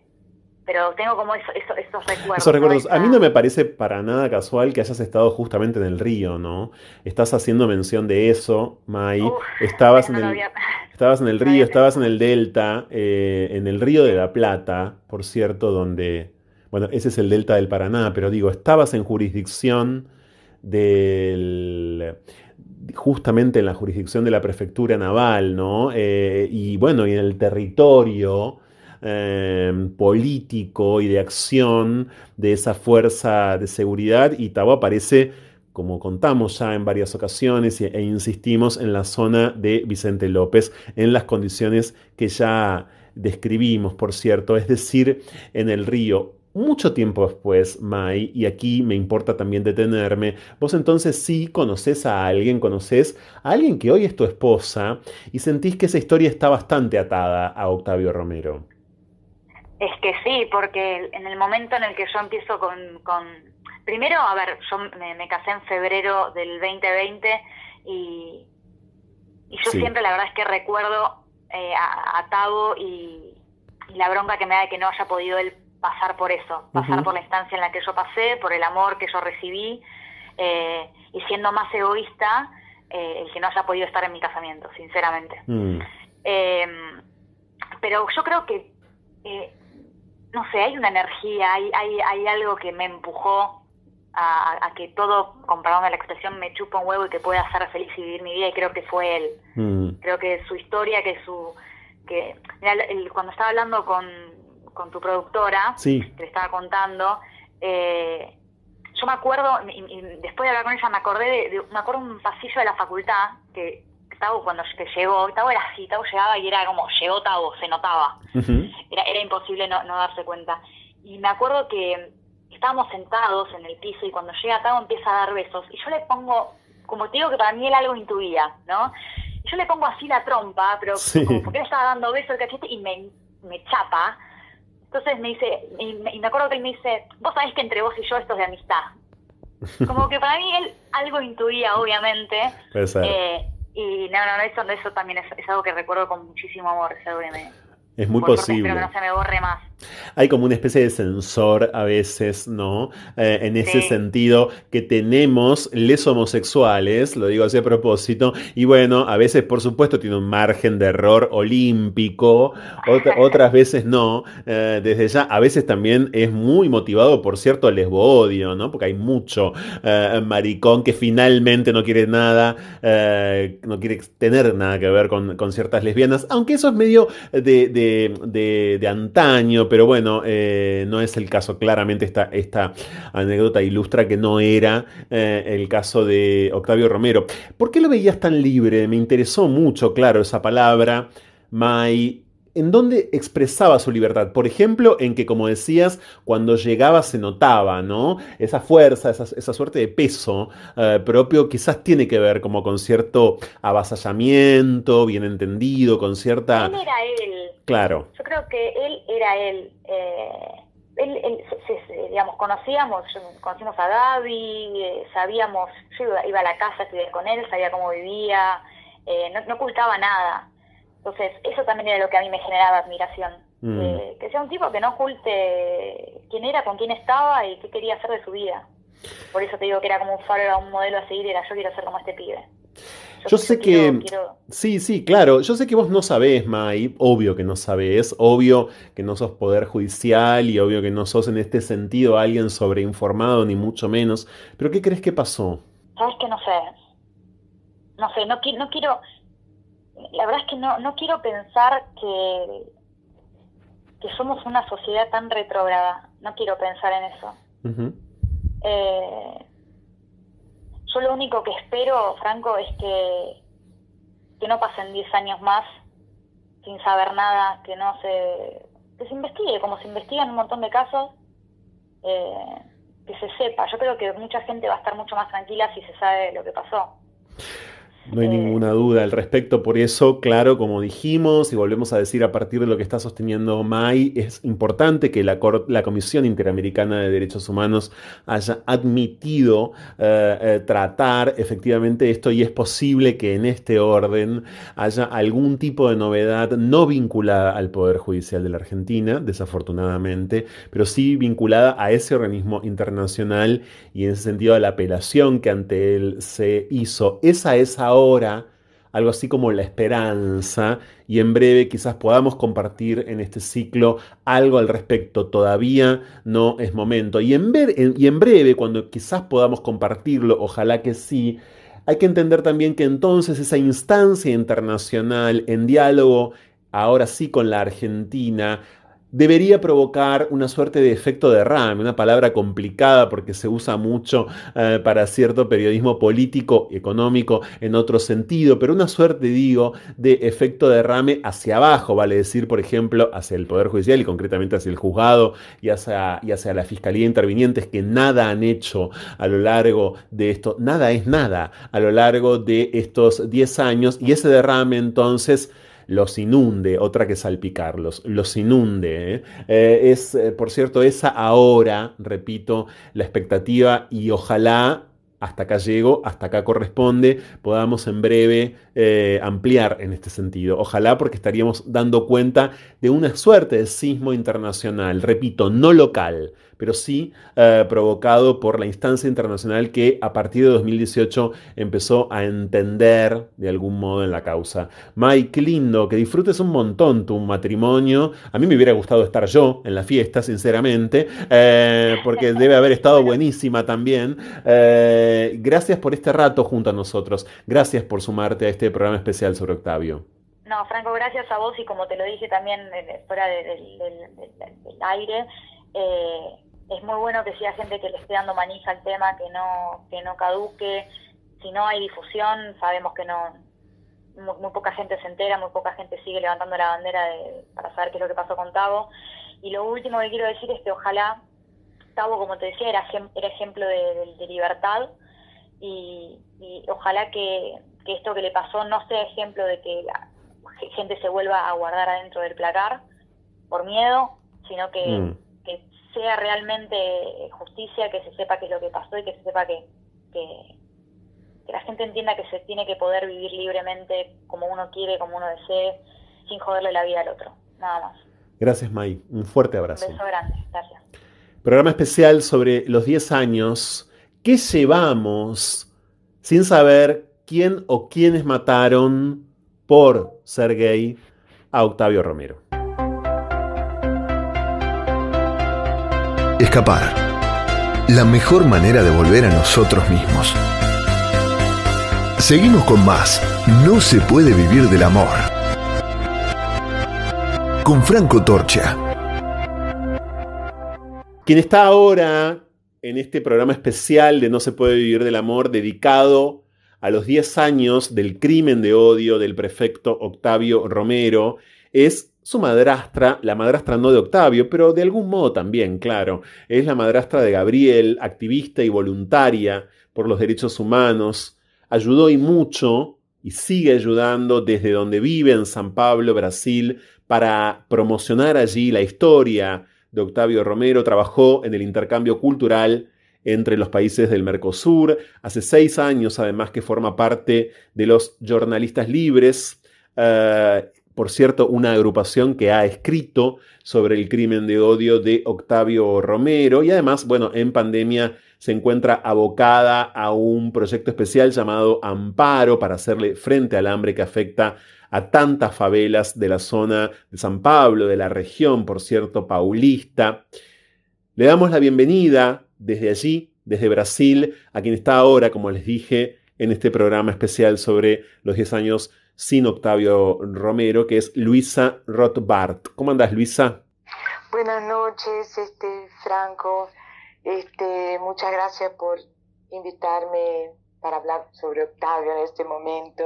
pero tengo como esos recuerdos. Esos recuerdos. A mí no me parece para nada casual que hayas estado justamente en el río, ¿no? Estás haciendo mención de eso, Mai. estabas, en el, estabas en el río, estabas en el delta, eh, en el río de la Plata, por cierto, donde bueno, ese es el delta del Paraná, pero digo, estabas en jurisdicción del justamente en la jurisdicción de la prefectura naval, ¿no? Eh, y bueno, y en el territorio em, político y de acción de esa fuerza de seguridad, y Tabo aparece, como contamos ya en varias ocasiones e insistimos, en la zona de Vicente López, en las condiciones que ya describimos, por cierto, es decir, en el río mucho tiempo después, Mai, y aquí me importa también detenerme, vos entonces sí conoces a alguien, conoces a alguien que hoy es tu esposa y sentís que esa historia está bastante atada a Octavio Romero. Es que sí, porque en el momento en el que yo empiezo con... Primero, a ver, yo me, casé en febrero del 2020 y, y yo siempre la verdad es que recuerdo eh, a, Tavo y, y la bronca que me da de que no haya podido él pasar por eso, pasar por la instancia en la que yo pasé, por el amor que yo recibí, eh, y siendo más egoísta, eh, el que no haya podido estar en mi casamiento, sinceramente. Mm. Em, pero yo creo que, eh, no sé, hay una energía, hay, hay, hay algo que me empujó a, que todo, comparado a la expresión, me chupa un huevo y que pueda ser feliz y vivir mi vida, y creo que fue él. Mm. Creo que su historia, que su... que Cuando estaba hablando con, con tu productora, que le estaba contando, eh, yo me acuerdo, y, después de hablar con ella me acordé de, me acuerdo un pasillo de la facultad que Tavo cuando llegó, Tavo era así, Tavo llegaba y era como, llegó Tavo, se notaba, era, era imposible no, no darse cuenta. Y me acuerdo que estábamos sentados en el piso y cuando llega Tavo empieza a dar besos y yo le pongo como te digo que para mí él algo intuía, ¿no? Yo le pongo así la trompa, pero como porque él estaba dando beso al cachete y me, me chapa. Entonces me dice, y me, acuerdo que él me dice, vos sabés que entre vos y yo esto es de amistad. Como que para mí él algo intuía, obviamente. Eh, y no, no, eso, eso también es, es, algo que recuerdo con muchísimo amor, es algo que me, es muy posible. Espero que no se me borre más. Hay como una especie de sensor a veces, ¿no? Eh, en ese sentido que tenemos les homosexuales, lo digo así a propósito, y bueno, a veces por supuesto tiene un margen de error olímpico, otras veces no, eh, desde ya, a veces también es muy motivado por cierto lesbo-odio, ¿no? Porque hay mucho eh, maricón que finalmente no quiere nada, no quiere tener nada que ver con, ciertas lesbianas, aunque eso es medio de de, antaño, pero bueno, eh, no es el caso. Claramente esta, esta anécdota ilustra que no era eh, el caso de Octavio Romero. ¿Por qué lo veías tan libre? Me interesó mucho, claro, esa palabra. May en dónde expresaba su libertad. Por ejemplo, en que, como decías, cuando llegaba se notaba, ¿no? Esa fuerza, esa, suerte de peso eh, propio quizás tiene que ver como con cierto avasallamiento, bien entendido, con cierta... Él era él. Claro. Yo creo que él era él. Eh, él, digamos, conocíamos, conocimos a Gaby, eh, sabíamos, yo iba, a la casa, estudié con él, sabía cómo vivía, no ocultaba nada entonces, eso también era lo que a mí me generaba admiración. Mm. que sea un tipo que no oculte quién era, con quién estaba y qué quería hacer de su vida. Por eso te digo que era como un faro, un modelo a seguir, era yo quiero ser como este pibe. Yo, sé que... Sí, sí, claro. Yo sé que vos no sabés, Mai. Obvio que no sabés. Obvio que no sos poder judicial y obvio que no sos en este sentido alguien sobreinformado, ni mucho menos. Pero ¿qué crees que pasó? Sabes que no sé. No sé, no, no quiero la verdad es que no, no quiero pensar que, que somos una sociedad tan retrógrada. No quiero pensar en eso. eh, yo lo único que espero, Franco, es que, que no pasen 10 años más sin saber nada, que no se, que se investigue, como se investigan un montón de casos, eh, que se sepa. Yo creo que mucha gente va a estar mucho más tranquila si se sabe lo que pasó. No hay ninguna duda al respecto. Por eso, claro, como dijimos y volvemos a decir a partir de lo que está sosteniendo May, es importante que la, Comisión Interamericana de Derechos Humanos haya admitido eh, eh, tratar efectivamente esto y es posible que en este orden haya algún tipo de novedad no vinculada al Poder Judicial de la Argentina, desafortunadamente, pero sí vinculada a ese organismo internacional y en ese sentido a la apelación que ante él se hizo. Esa es ahora ahora algo así como la esperanza y en breve quizás podamos compartir en este ciclo algo al respecto. Todavía no es momento. Y en, ver, y en breve, cuando quizás podamos compartirlo, ojalá que sí, hay que entender también que entonces esa instancia internacional en diálogo, ahora sí con la Argentina, debería provocar una suerte de efecto derrame, una palabra complicada porque se usa mucho eh, para cierto periodismo político, económico, en otro sentido, pero una suerte, digo, de efecto derrame hacia abajo, vale decir, por ejemplo, hacia el Poder Judicial y concretamente hacia el juzgado y hacia, y hacia la Fiscalía Intervinientes que nada han hecho a lo largo de esto, nada es nada a lo largo de estos 10 años y ese derrame entonces los inunde, otra que salpicarlos, los inunde. ¿eh? Eh, es, eh, por cierto, esa ahora, repito, la expectativa y ojalá hasta acá llego, hasta acá corresponde, podamos en breve ampliar en este sentido. Ojalá porque estaríamos dando cuenta de una suerte de sismo internacional, repito, no local, pero sí eh, provocado por la instancia internacional que a partir de 2018 empezó a entender de algún modo en la causa. Mike, lindo, que disfrutes un montón tu matrimonio. A mí me hubiera gustado estar yo en la fiesta, sinceramente, eh, porque debe haber estado buenísima también. Eh, gracias por este rato junto a nosotros. Gracias por sumarte a este programa especial sobre Octavio. No, Franco, gracias a vos y como te lo dije también fuera del, aire, eh, es muy bueno que sea gente que le esté dando manija al tema, que no, que no caduque. Si no hay difusión, sabemos que no muy, poca gente se entera, muy poca gente sigue levantando la bandera de, para saber qué es lo que pasó con Tavo. Y lo último que quiero decir es que ojalá Tavo, como te decía, era, era ejemplo de, libertad y, ojalá que, esto que le pasó no sea ejemplo de que la gente se vuelva a guardar adentro del placar por miedo, sino que, mm. que sea realmente justicia, que se sepa qué es lo que pasó y que se sepa que, que, la gente entienda que se tiene que poder vivir libremente como uno quiere, como uno desee, sin joderle la vida al otro. Nada más. Gracias, May. Un fuerte abrazo. Un beso grande. Gracias. Programa especial sobre los 10 años. ¿Qué llevamos sin saber quién o quiénes mataron por ser gay a Octavio Romero? Escapar. La mejor manera de volver a nosotros mismos. Seguimos con más. No se puede vivir del amor. Con Franco Torcha. Quien está ahora en este programa especial de No se puede vivir del amor dedicado a los 10 años del crimen de odio del prefecto Octavio Romero es su madrastra, la madrastra no de Octavio, pero de algún modo también, claro, es la madrastra de Gabriel, activista y voluntaria por los derechos humanos, ayudó y mucho y sigue ayudando desde donde vive en San Pablo, Brasil, para promocionar allí la historia de Octavio Romero. Trabajó en el intercambio cultural entre los países del Mercosur. Hace seis años, además, que forma parte de los jornalistas libres. Eh, por cierto, una agrupación que ha escrito sobre el crimen de odio de Octavio Romero y además, bueno, en pandemia se encuentra abocada a un proyecto especial llamado Amparo para hacerle frente al hambre que afecta a tantas favelas de la zona de San Pablo, de la región, por cierto, paulista. Le damos la bienvenida desde allí, desde Brasil, a quien está ahora, como les dije, en este programa especial sobre los 10 años sin Octavio Romero, que es Luisa Rothbart. ¿Cómo andas, Luisa? Buenas noches, este, Franco. Este, muchas gracias por invitarme para hablar sobre Octavio en este momento.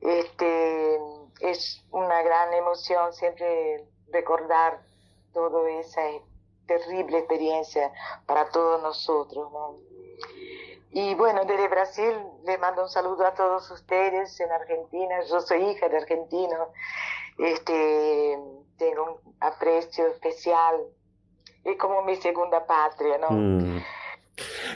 Este, es una gran emoción siempre recordar toda esa terrible experiencia para todos nosotros. ¿no? Y bueno, desde Brasil le mando un saludo a todos ustedes en Argentina. Yo soy hija de argentino. Este, tengo un aprecio especial. Es como mi segunda patria, ¿no? Mm.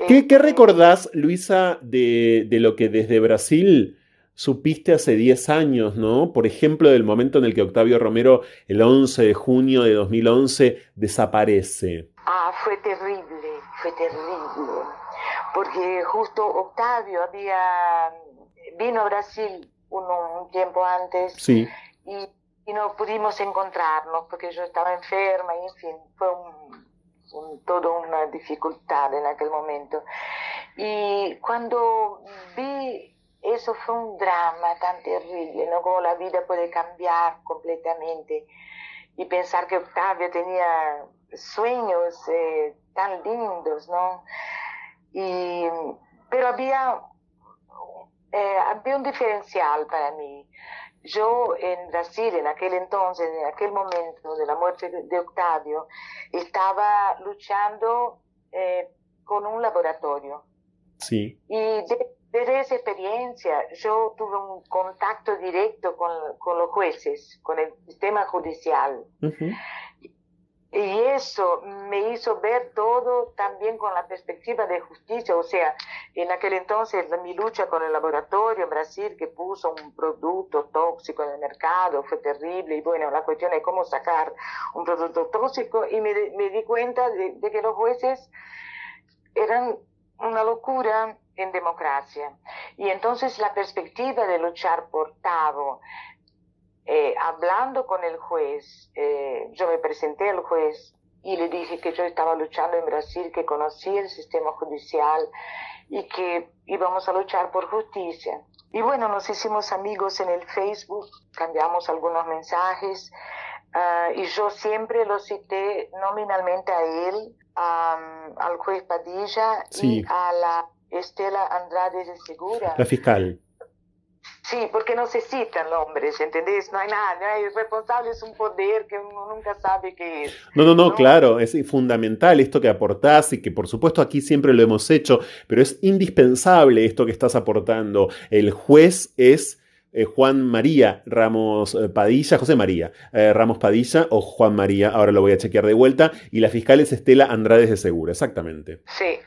¿Qué, ¿Qué, recordás, Luisa, de, de, lo que desde Brasil supiste hace 10 años, ¿no? Por ejemplo, del momento en el que Octavio Romero, el 11 de junio de 2011, desaparece. Ah, fue terrible, fue terrible porque justo Octavio había vino a Brasil un, tiempo antes sí. y, no pudimos encontrarnos porque yo estaba enferma y en fin, fue un, todo una dificultad en aquel momento. Y cuando vi eso fue un drama tan terrible, ¿no? Como la vida puede cambiar completamente y pensar que Octavio tenía sueños eh, tan lindos, ¿no? Y, pero había, eh, había un diferencial para mí. Yo en Brasil, en aquel entonces, en aquel momento de la muerte de Octavio, estaba luchando eh, con un laboratorio. Sí. Y desde esa experiencia. Yo tuve un contacto directo con, con los jueces, con el sistema judicial. Y eso me hizo ver todo también con la perspectiva de justicia, o sea, en aquel entonces mi lucha con el laboratorio en Brasil que puso un producto tóxico en el mercado fue terrible. Y bueno, la cuestión es cómo sacar un producto tóxico. Y me, me di cuenta de, de que los jueces eran una locura en democracia. Y entonces la perspectiva de luchar por Tavo, eh, hablando con el juez, eh, yo me presenté al juez y le dije que yo estaba luchando en Brasil, que conocía el sistema judicial y que íbamos a luchar por justicia. Y bueno, nos hicimos amigos en el Facebook, cambiamos algunos mensajes ah, y yo siempre lo cité nominalmente a él, al juez Padilla y a la Estela Andrade de Segura. La fiscal Sí, porque no se citan nombres, ¿entendés? No hay nada, el responsable es un poder que uno nunca sabe qué es. No, no, no, claro, es fundamental esto que aportás y que por supuesto aquí siempre lo hemos hecho, pero es indispensable esto que estás aportando. El juez es... Eh, Juan María Ramos eh, Padilla, José María eh, Ramos Padilla o Juan María, ahora lo voy a chequear de vuelta, y la fiscal es Estela Andrades de Segura, exactamente. Sí,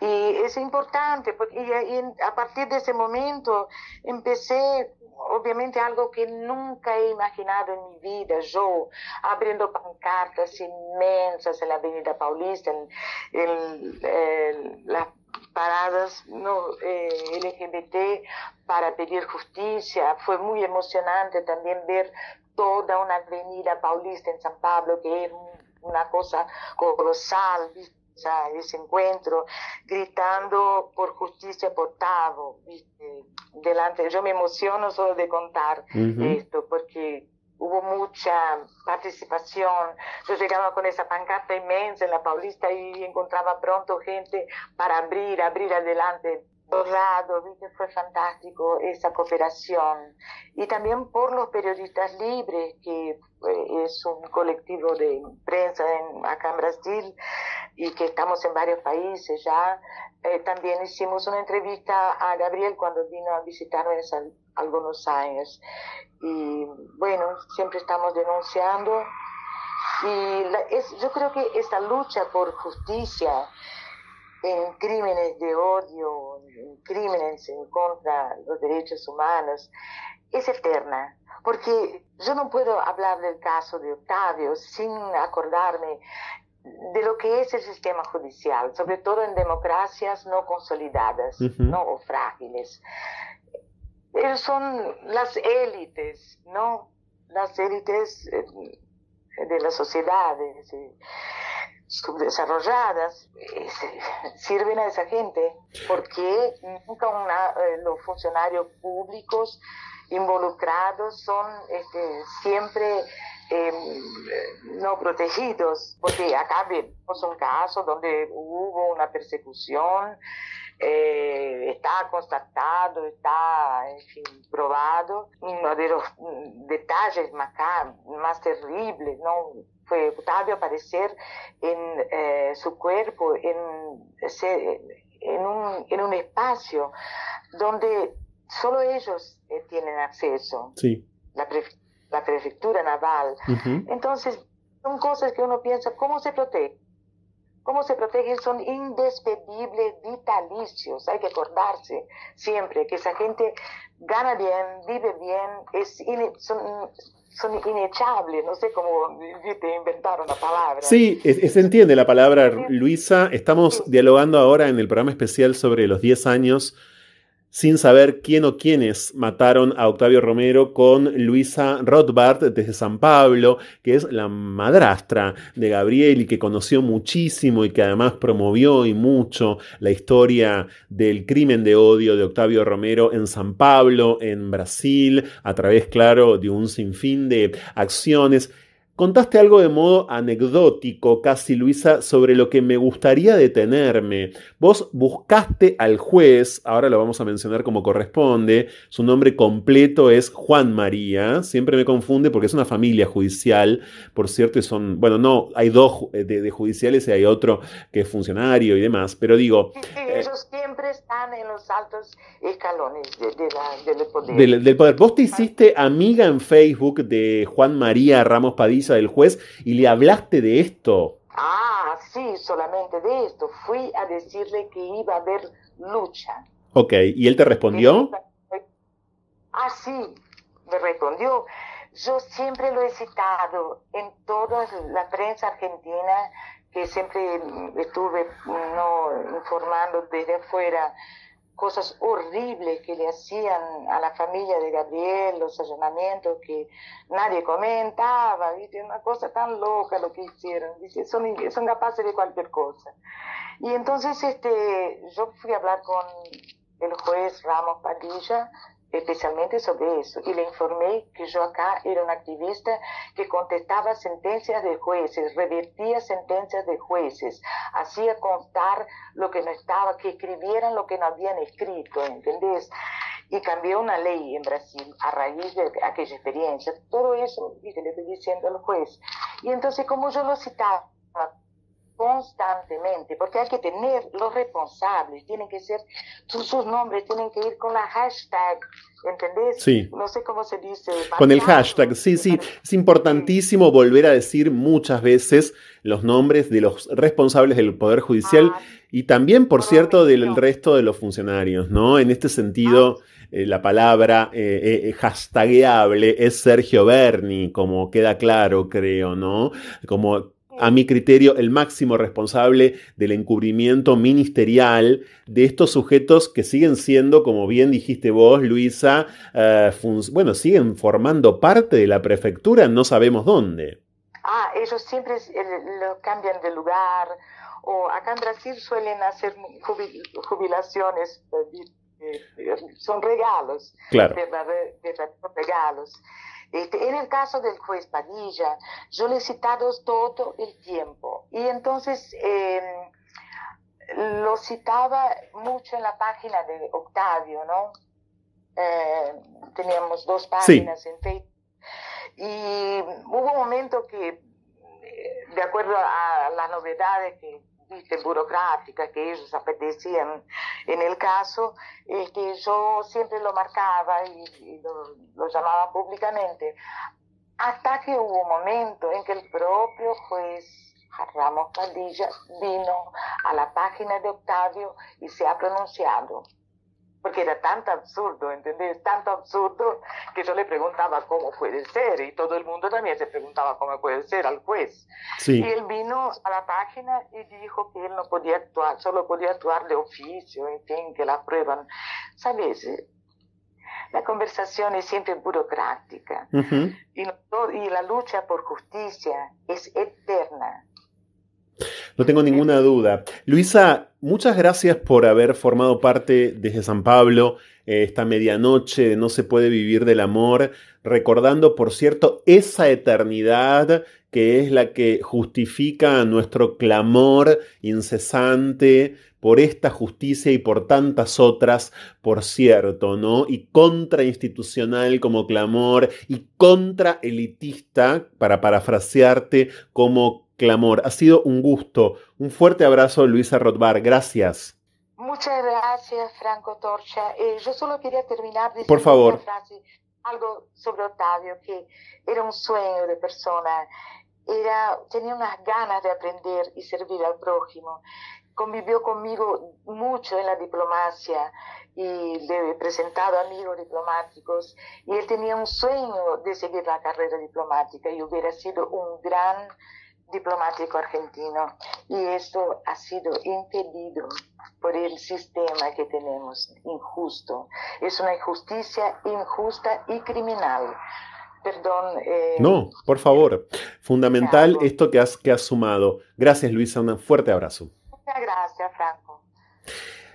y es importante, porque a partir de ese momento empecé, obviamente, algo que nunca he imaginado en mi vida, yo abriendo pancartas inmensas en la Avenida Paulista, en, las paradas eh, LGBT para pedir justicia. Fue muy emocionante también ver toda una avenida paulista en San Pablo, que es una cosa colosal, ese encuentro, gritando por justicia por Tavo, delante, yo me emociono solo de contar esto, porque hubo mucha participación. Yo llegaba con esa pancarta inmensa en la Paulista y encontraba pronto gente para abrir, abrir adelante Borrado, ¿viste? fue fantástico esa cooperación. Y también por los periodistas libres, que eh, es un colectivo de prensa en, acá en Brasil y que estamos en varios países ya. Eh, también hicimos una entrevista a Gabriel cuando vino a visitarnos algunos años. Y bueno, siempre estamos denunciando. Y es, yo creo que esta lucha por justicia, en crímenes de odio, en crímenes en contra de los derechos humanos, es eterna. Porque yo no puedo hablar del caso de Octavio sin acordarme de lo que es el sistema judicial, sobre todo en democracias no consolidadas ¿no? o frágiles. Ellos son las élites, ¿no? Las élites eh, de las sociedades. Subdesarrolladas eh, sirven a esa gente porque nunca una, eh, los funcionarios públicos involucrados son este, siempre em, no protegidos porque acá vemos un caso donde hubo una persecución eh, está constatado, está en fin, probado. Uno de los detalles más, más terribles, ¿no? Fue Octavio aparecer en eh, su cuerpo en, en, un, en un espacio donde solo ellos eh, tienen acceso. Sí. La, la prefectura naval. Entonces, son cosas que uno piensa, ¿cómo se protege? ¿Cómo se protegen? Son indespedibles, vitalicios. Hay que acordarse siempre que esa gente gana bien, vive bien, es son, son inechables, no sé cómo te inventaron la palabra. Sí, se entiende la palabra, Luisa. Estamos dialogando ahora en el programa especial sobre los 10 años sin saber quién o quiénes mataron a Octavio Romero con Luisa Rothbard desde San Pablo, que es la madrastra de Gabriel y que conoció muchísimo y que además promovió y mucho la historia del crimen de odio de Octavio Romero en San Pablo, en Brasil, a través, claro, de un sinfín de acciones. Contaste algo de modo anecdótico, casi Luisa, sobre lo que me gustaría detenerme. Vos buscaste al juez, ahora lo vamos a mencionar como corresponde, su nombre completo es Juan María, siempre me confunde porque es una familia judicial, por cierto, y son, bueno, no, hay dos de, judiciales y hay otro que es funcionario y demás, pero digo... ellos siempre están en los altos escalones del poder. del poder. Vos te hiciste amiga en Facebook de Juan María Ramos Padilla, del juez y le hablaste de esto. Ah, sí, solamente de esto. Fui a decirle que iba a haber lucha. Ok, ¿y él te respondió? Ah, sí, me respondió. Yo siempre lo he citado en toda la prensa argentina, que siempre estuve no, informando desde afuera cosas horribles que le hacían a la familia de Gabriel, los allanamientos que nadie comentaba, ¿viste? Una cosa tan loca lo que hicieron. Son, son capaces de cualquier cosa. Y entonces este, yo fui a hablar con el juez Ramos Padilla, especialmente sobre eso, y le informé que yo acá era un activista que contestaba sentencias de jueces, revertía sentencias de jueces, hacía constar lo que no estaba, que escribieran lo que no habían escrito, ¿entendés? y cambió una ley en Brasil a raíz de aquella experiencia. Todo eso le estoy diciendo al juez. Y entonces, como yo lo citaba constantemente, porque hay que tener los responsables, tienen que ser, sus, nombres tienen que ir con la hashtag, ¿entendés? Sí. No sé cómo se dice. Con el hashtag, sí, sí. Es importantísimo volver a decir muchas veces los nombres de los responsables del Poder Judicial ah, y también, por cierto, del resto de los funcionarios, ¿no? En este sentido... Ah, eh, la palabra eh, eh, hashtagable es Sergio Berni, como queda claro, creo, ¿no? Como a mi criterio, el máximo responsable del encubrimiento ministerial de estos sujetos que siguen siendo, como bien dijiste vos, Luisa, eh, bueno, siguen formando parte de la prefectura, no sabemos dónde. Ah, ellos siempre lo cambian de lugar, o acá en Brasil suelen hacer jubilaciones, eh, eh, son regalos, claro. regalos. Este, en el caso del juez Padilla, yo le he citado todo el tiempo. Y entonces em, lo citaba mucho en la página de Octavio, ¿no? Em, teníamos dos páginas en Facebook. Y hubo un momento que, eh, de acuerdo a las novedades que burocrática que ellos apetecían. En el caso, que yo siempre lo marcaba y, lo, llamaba públicamente, hasta que hubo un momento en que el propio juez Ramos Padilla vino a la página de Octavio y se ha pronunciado porque era tanto absurdo, ¿entendés? Tanto absurdo que yo le preguntaba cómo puede ser y todo el mundo también se preguntaba cómo puede ser al juez. Y él vino a la página y dijo que él no podía actuar, solo podía actuar de oficio, en fin, que la prueban. ¿Sabes? La conversación es siempre burocrática y, y la lucha por justicia es eterna. No tengo ninguna duda. Luisa, muchas gracias por haber formado parte desde San Pablo eh, esta medianoche de No se puede vivir del amor, recordando, por cierto, esa eternidad que es la que justifica nuestro clamor incesante por esta justicia y por tantas otras, por cierto, ¿no? Y contrainstitucional como clamor y contra elitista, para parafrasearte, como clamor. Ha sido un gusto. Un fuerte abrazo, Luisa Rothbar. Gracias. Muchas gracias, Franco Torcha. Eh, yo solo quería terminar diciendo Por favor. Una frase, algo sobre Octavio, que era un sueño de persona. Era, tenía unas ganas de aprender y servir al prójimo. Convivió conmigo mucho en la diplomacia y le he presentado amigos diplomáticos y él tenía un sueño de seguir la carrera diplomática y hubiera sido un gran diplomático argentino y esto ha sido impedido por el sistema que tenemos injusto. Es una injusticia injusta y criminal. Perdón. Eh, no, por favor. Fundamental esto que has, que has sumado. Gracias, Luisa. Un fuerte abrazo. Muchas gracias, Franco.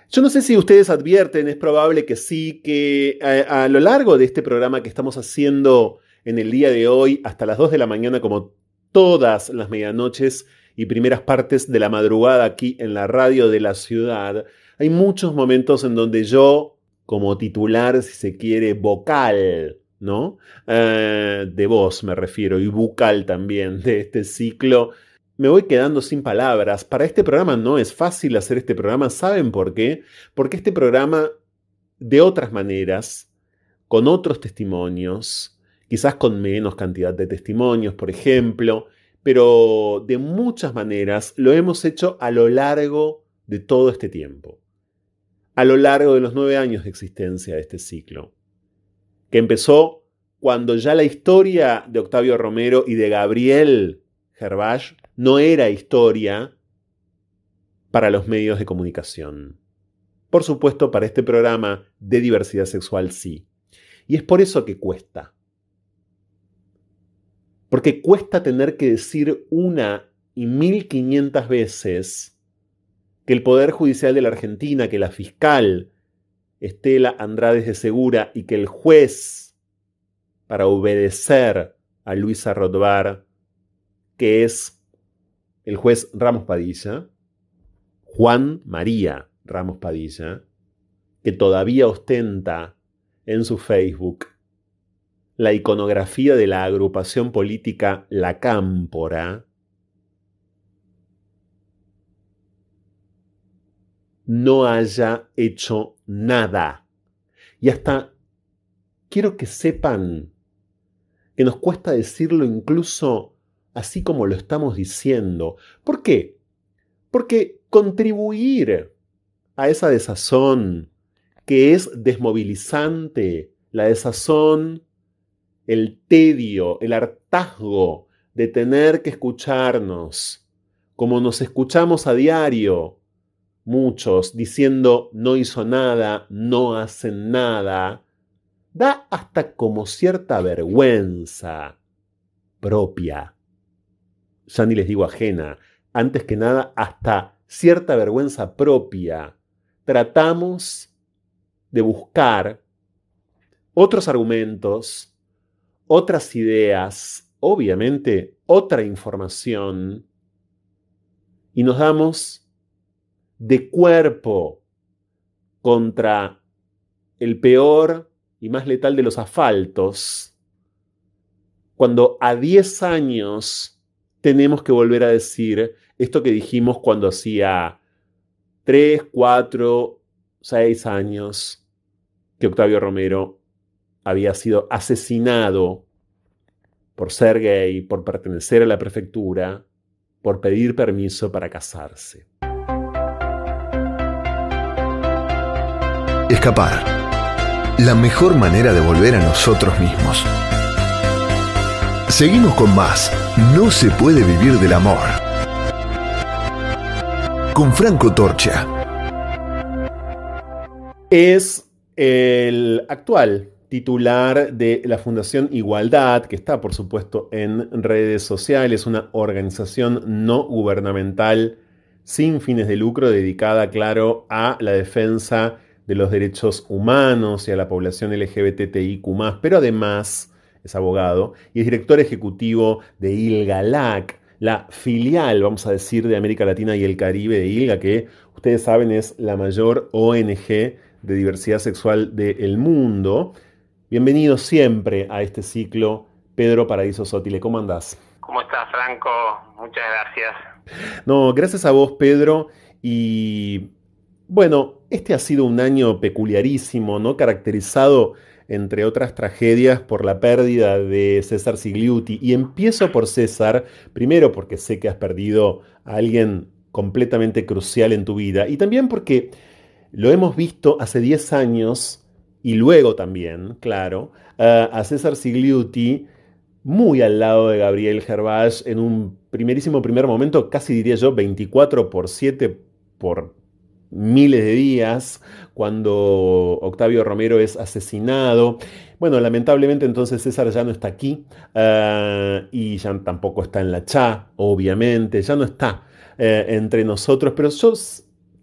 Yo no sé si ustedes advierten, es probable que sí, que a, eh, a, lo largo de este programa que estamos haciendo en el día de hoy, hasta las 2 de la mañana, como todas las medianoches y primeras partes de la madrugada aquí en la radio de la ciudad, hay muchos momentos en donde yo, como titular, si se quiere, vocal, ¿no? Eh, de voz me refiero, y bucal también, de este ciclo, me voy quedando sin palabras. Para este programa no es fácil hacer este programa, ¿saben por qué? Porque este programa, de otras maneras, con otros testimonios, quizás con menos cantidad de testimonios, por ejemplo, pero de muchas maneras lo hemos hecho a lo largo de todo este tiempo, a lo largo de los nueve años de existencia de este ciclo, que empezó cuando ya la historia de Octavio Romero y de Gabriel Gervach no era historia para los medios de comunicación. Por supuesto, para este programa de diversidad sexual sí. Y es por eso que cuesta. Porque cuesta tener que decir una y mil quinientas veces que el Poder Judicial de la Argentina, que la fiscal Estela Andrade de Segura y que el juez, para obedecer a Luisa Rodbar, que es el juez Ramos Padilla, Juan María Ramos Padilla, que todavía ostenta en su Facebook la iconografía de la agrupación política La Cámpora, no haya hecho nada. Y hasta quiero que sepan que nos cuesta decirlo incluso así como lo estamos diciendo. ¿Por qué? Porque contribuir a esa desazón que es desmovilizante, la desazón, el tedio, el hartazgo de tener que escucharnos, como nos escuchamos a diario, muchos diciendo no hizo nada, no hacen nada, da hasta como cierta vergüenza propia. Ya ni les digo ajena, antes que nada hasta cierta vergüenza propia. Tratamos de buscar otros argumentos, otras ideas, obviamente otra información, y nos damos de cuerpo contra el peor y más letal de los asfaltos, cuando a 10 años tenemos que volver a decir esto que dijimos cuando hacía 3, 4, 6 años que Octavio Romero había sido asesinado por ser gay, por pertenecer a la prefectura, por pedir permiso para casarse. Escapar. La mejor manera de volver a nosotros mismos. Seguimos con más. No se puede vivir del amor. Con Franco Torcha. Es el actual titular de la Fundación Igualdad, que está por supuesto en redes sociales, una organización no gubernamental sin fines de lucro dedicada, claro, a la defensa de los derechos humanos y a la población LGBTIQ, pero además es abogado y es director ejecutivo de ILGALAC, la filial, vamos a decir, de América Latina y el Caribe de ILGA, que ustedes saben es la mayor ONG de diversidad sexual del mundo. Bienvenido siempre a este ciclo, Pedro Paraíso Sotile. ¿Cómo andás? ¿Cómo estás, Franco? Muchas gracias. No, gracias a vos, Pedro. Y bueno, este ha sido un año peculiarísimo, ¿no? Caracterizado, entre otras tragedias, por la pérdida de César Sigliuti. Y empiezo por César, primero porque sé que has perdido a alguien completamente crucial en tu vida, y también porque lo hemos visto hace 10 años y luego también, claro, a César Sigliuti muy al lado de Gabriel Gervais en un primerísimo primer momento, casi diría yo 24 por 7 por miles de días, cuando Octavio Romero es asesinado. Bueno, lamentablemente entonces César ya no está aquí ah, y ya tampoco está en la CHA, obviamente, ya no está eh, entre nosotros, pero yo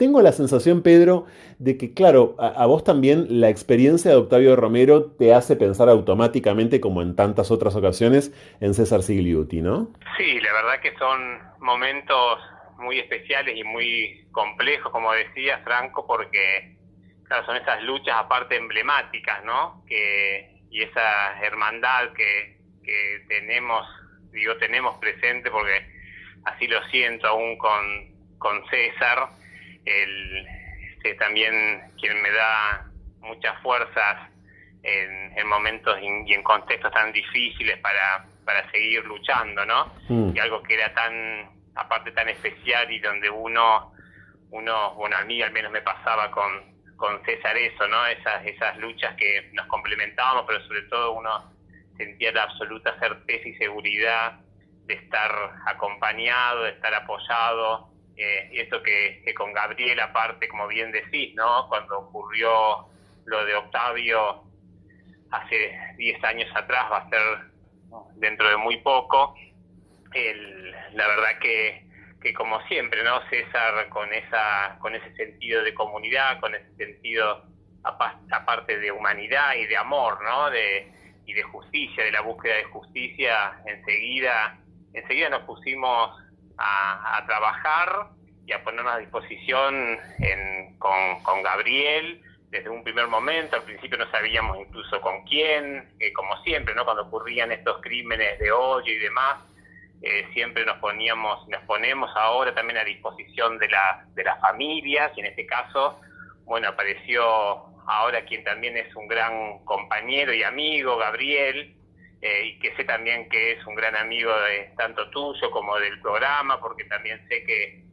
tengo la sensación, Pedro, de que, claro, a, vos también la experiencia de Octavio Romero te hace pensar automáticamente, como en tantas otras ocasiones, en César Sigliuti, ¿no? Sí, la verdad que son momentos muy especiales y muy complejos, como decía Franco, porque, claro, son esas luchas aparte emblemáticas, ¿no? Que, y esa hermandad que, que tenemos, digo, tenemos presente porque así lo siento aún con, con César el, este, también quien me da muchas fuerzas en, en momentos y en contextos tan difíciles para, para seguir luchando, ¿no? Mm. Y algo que era tan, aparte tan especial y donde uno, uno, bueno, a mí al menos me pasaba con, con César eso, ¿no? Esas, esas luchas que nos complementábamos, pero sobre todo uno sentía la absoluta certeza y seguridad de estar acompañado, de estar apoyado, eh, y esto que, con Gabriel, aparte, como bien decís, ¿no? Cuando ocurrió lo de Octavio hace 10 años atrás, va a ser dentro de muy poco. la verdad que, que como siempre, ¿no? César con esa con ese sentido de comunidad, con ese sentido aparte de humanidad y de amor, ¿no? De, y de justicia, de la búsqueda de justicia, enseguida, enseguida nos pusimos a, trabajar y a ponernos a disposición con, Gabriel desde un primer momento, al principio no sabíamos incluso con quién, como siempre, ¿no? Cuando ocurrían estos crímenes de odio y demás, eh, siempre nos poníamos, nos ponemos ahora también a disposición de, la, de las familias, y en este caso, bueno, apareció ahora quien también es un gran compañero y amigo, Gabriel, eh, y que sé también que es un gran amigo de tanto tuyo como del programa, porque también sé que,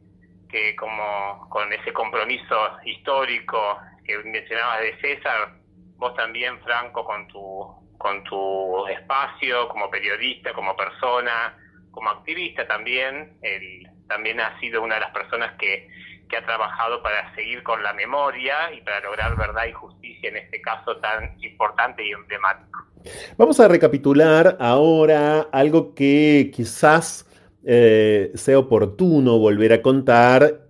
que como con ese compromiso histórico que mencionabas de César, vos también, Franco, con tu, con tu espacio como periodista, como persona, como activista también, él también ha sido una de las personas que, que ha trabajado para seguir con la memoria y para lograr verdad y justicia en este caso tan importante y emblemático. Vamos a recapitular ahora algo que quizás eh, sea oportuno volver a contar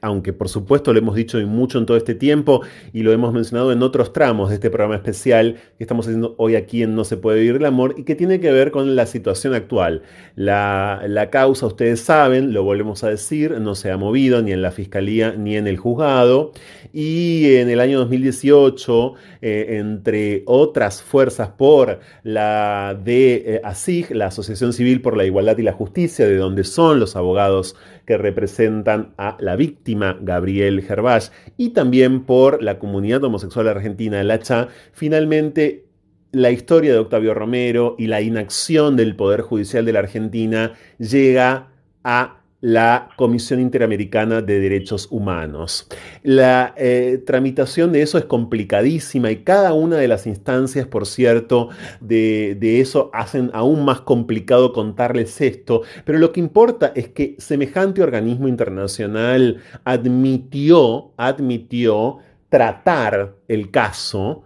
aunque por supuesto lo hemos dicho mucho en todo este tiempo y lo hemos mencionado en otros tramos de este programa especial que estamos haciendo hoy aquí en No se puede vivir el amor y que tiene que ver con la situación actual. La, causa, ustedes saben, lo volvemos a decir, no se ha movido ni en la fiscalía ni en el juzgado y en el año 2018, eh, entre otras fuerzas por la de eh, ASIG, la Asociación Civil por la Igualdad y la Justicia, de donde son los abogados que representan a la víctima Gabriel Gervás y también por la comunidad homosexual argentina, la CHA, finalmente la historia de Octavio Romero y la inacción del Poder Judicial de la Argentina llega a la Comisión Interamericana de Derechos Humanos. La eh, tramitación de eso es complicadísima y cada una de las instancias, por cierto, de, de, eso hacen aún más complicado contarles esto, pero lo que importa es que semejante organismo internacional admitió, admitió tratar el caso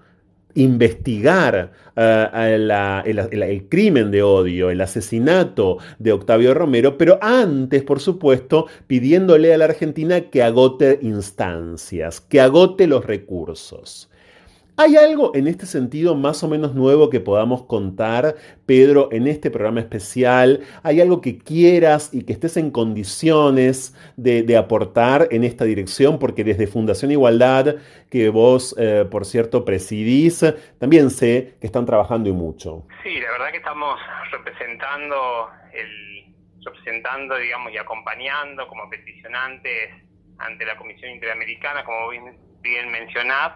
investigar eh, el, crimen de odio, el asesinato de Octavio Romero, pero antes, por supuesto, pidiéndole a la Argentina que agote instancias, que agote los recursos. ¿Hay algo en este sentido más o menos nuevo que podamos contar, Pedro, en este programa especial? ¿Hay algo que quieras y que estés en condiciones de, aportar en esta dirección? Porque desde Fundación Igualdad, que vos, eh, por cierto, presidís, también sé que están trabajando y mucho. Sí, la verdad que estamos representando, digamos, y acompañando como peticionantes ante la Comisión Interamericana, como bien, bien mencionás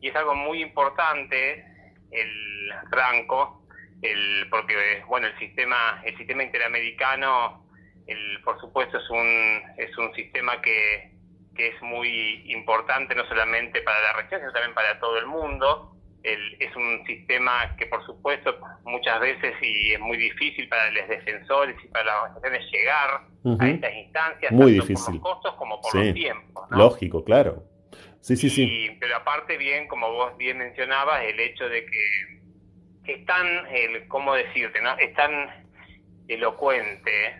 y es algo muy importante el franco, el, porque bueno el sistema el sistema interamericano el, por supuesto es un es un sistema que, que es muy importante no solamente para la región sino también para todo el mundo. El, es un sistema que por supuesto muchas veces y es muy difícil para los defensores y para las organizaciones llegar a estas instancias muy tanto difícil. por los costos como por los tiempos lógico claro Sí, sí, sí. Pero aparte bien, como vos bien mencionabas, el hecho de que es tan, el, ¿cómo decirte? no Es tan elocuente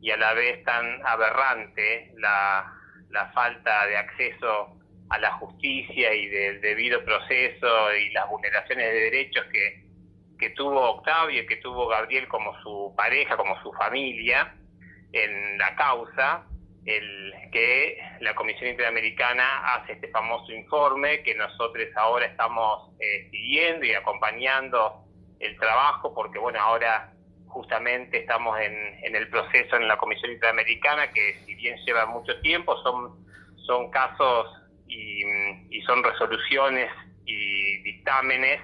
y a la vez tan aberrante la, la falta de acceso a la justicia y del debido proceso y las vulneraciones de derechos que, que tuvo Octavio y que tuvo Gabriel como su pareja, como su familia en la causa, el que la Comisión Interamericana hace este famoso informe que nosotros ahora estamos eh, siguiendo y acompañando el trabajo porque bueno ahora justamente estamos en, en, el proceso en la Comisión Interamericana que si bien lleva mucho tiempo son son casos y, y son resoluciones y dictámenes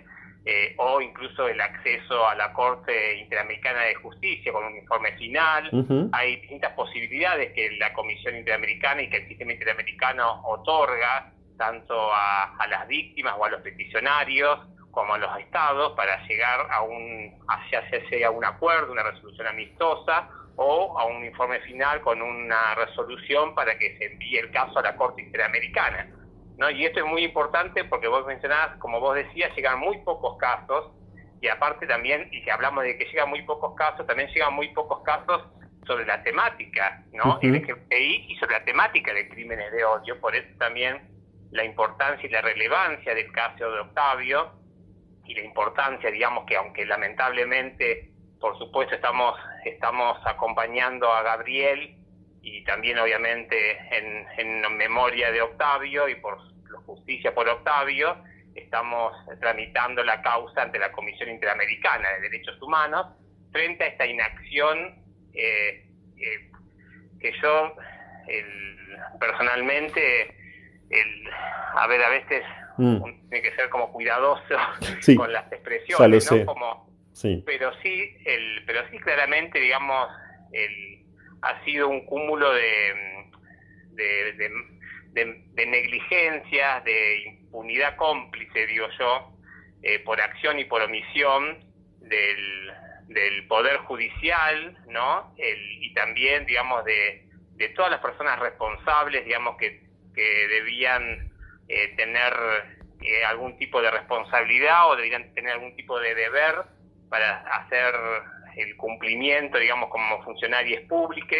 eh, o incluso el acceso a la Corte Interamericana de Justicia con un informe final. Hay distintas posibilidades que la Comisión Interamericana y que el sistema interamericano otorga tanto a, las víctimas o a los peticionarios como a los estados para llegar a un hacia, hacia un acuerdo, una resolución amistosa o a un informe final con una resolución para que se envíe el caso a la Corte Interamericana. ¿No? Y esto es muy importante porque vos mencionás, como vos decías, llegan muy pocos casos y aparte también, y si hablamos de que llegan muy pocos casos, también llegan muy pocos casos sobre la temática, ¿no? y sobre la temática de crímenes de odio, por eso también la importancia y la relevancia del caso de Octavio y la importancia, digamos, que aunque lamentablemente, por supuesto, estamos, estamos acompañando a Gabriel y también obviamente en, en memoria de Octavio y por justicia por Octavio, estamos tramitando la causa ante la Comisión Interamericana de Derechos Humanos frente a esta inacción eh, eh, que yo personalmente, el, a ver, a veces mm. tiene que ser como cuidadoso con las expresiones, ¿no? Como, Pero sí, el, pero sí claramente, digamos, el, ha sido un cúmulo de, de, de, negligencias, de impunidad cómplice, digo yo, eh, por acción y por omisión del, del Poder Judicial, ¿no? y también, digamos, de, de todas las personas responsables, digamos, que, que debían eh, tener eh, algún tipo de responsabilidad o deberían tener algún tipo de deber para hacer el cumplimiento, digamos, como funcionarios públicos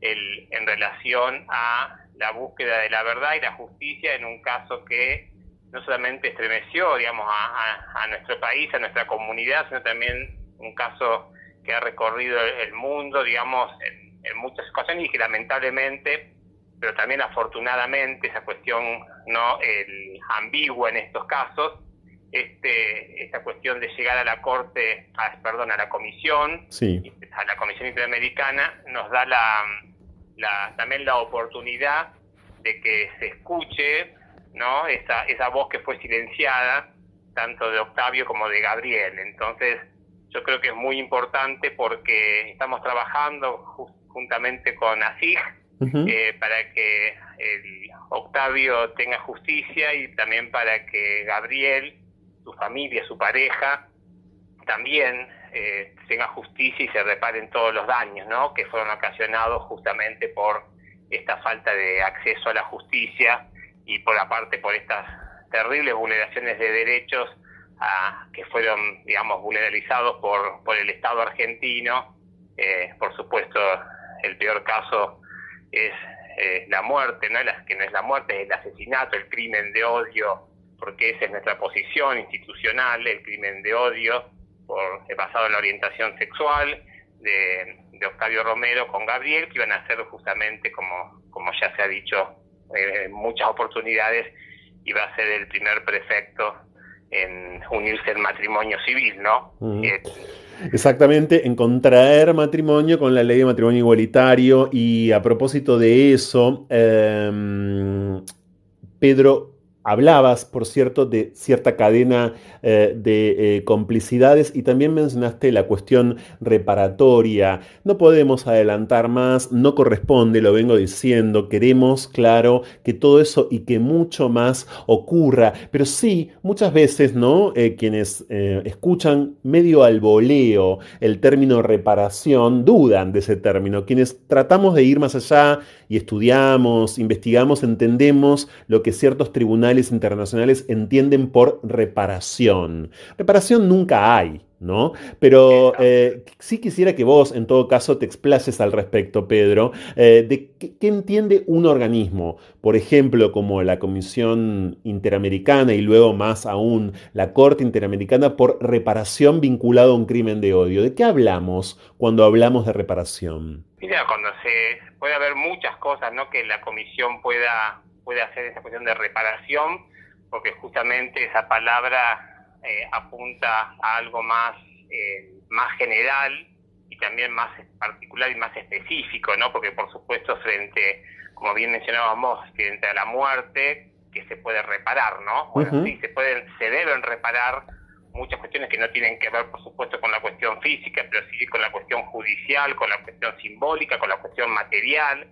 el, en relación a la búsqueda de la verdad y la justicia en un caso que no solamente estremeció, digamos, a, a nuestro país, a nuestra comunidad, sino también un caso que ha recorrido el mundo, digamos, en, en muchas ocasiones y que lamentablemente, pero también afortunadamente, esa cuestión no el, ambigua en estos casos, este, esta cuestión de llegar a la Corte, a, perdón, a la Comisión, a la Comisión Interamericana, nos da la, la, también la oportunidad de que se escuche ¿no? esa, esa voz que fue silenciada, tanto de Octavio como de Gabriel. Entonces, yo creo que es muy importante porque estamos trabajando juntamente con ASIG eh, para que el Octavio tenga justicia y también para que Gabriel, su familia, su pareja, también eh, tenga justicia y se reparen todos los daños ¿no? que fueron ocasionados justamente por esta falta de acceso a la justicia y por aparte por estas terribles vulneraciones de derechos que fueron, digamos, vulneralizados por, por el Estado argentino. Eh, por supuesto, el peor caso es eh, la muerte, ¿no? que no es la muerte, es el asesinato, el crimen de odio, porque esa es nuestra posición institucional, el crimen de odio por basado en la orientación sexual de, Octavio Romero con Gabriel, que iban a ser justamente, como, como ya se ha dicho eh, en muchas oportunidades, iba a ser el primer prefecto en unirse el matrimonio civil, ¿no? Eh, Exactamente, en contraer matrimonio con la ley de matrimonio igualitario y a propósito de eso, em, Pedro Hablabas, por cierto, de cierta cadena eh, de eh, complicidades y también mencionaste la cuestión reparatoria. No podemos adelantar más, no corresponde, lo vengo diciendo, queremos, claro, que todo eso y que mucho más ocurra, pero sí, muchas veces, ¿no? Eh, quienes escuchan medio al voleo el término reparación, dudan de ese término. Quienes tratamos de ir más allá y estudiamos, investigamos, entendemos lo que ciertos tribunales internacionales entienden por reparación. Reparación nunca hay, ¿no? Pero eh, sí quisiera que vos, en todo caso, te explaces al respecto, Pedro, eh, de qué, entiende un organismo, por ejemplo, como la Comisión Interamericana y luego más aún la Corte Interamericana por reparación vinculado a un crimen de odio. ¿De qué hablamos cuando hablamos de reparación? Mira, cuando se puede haber muchas cosas, ¿no? Que la comisión pueda puede hacer esa cuestión de reparación, porque justamente esa palabra eh, apunta a algo más, eh, más general y también más particular y más específico, ¿no? Porque por supuesto frente, como bien mencionábamos, frente a la muerte, que se puede reparar, ¿no? Bueno, sí, se pueden, se deben reparar muchas cuestiones que no tienen que ver, por supuesto, con la cuestión física, pero sí con la cuestión judicial, con la cuestión simbólica, con la cuestión material,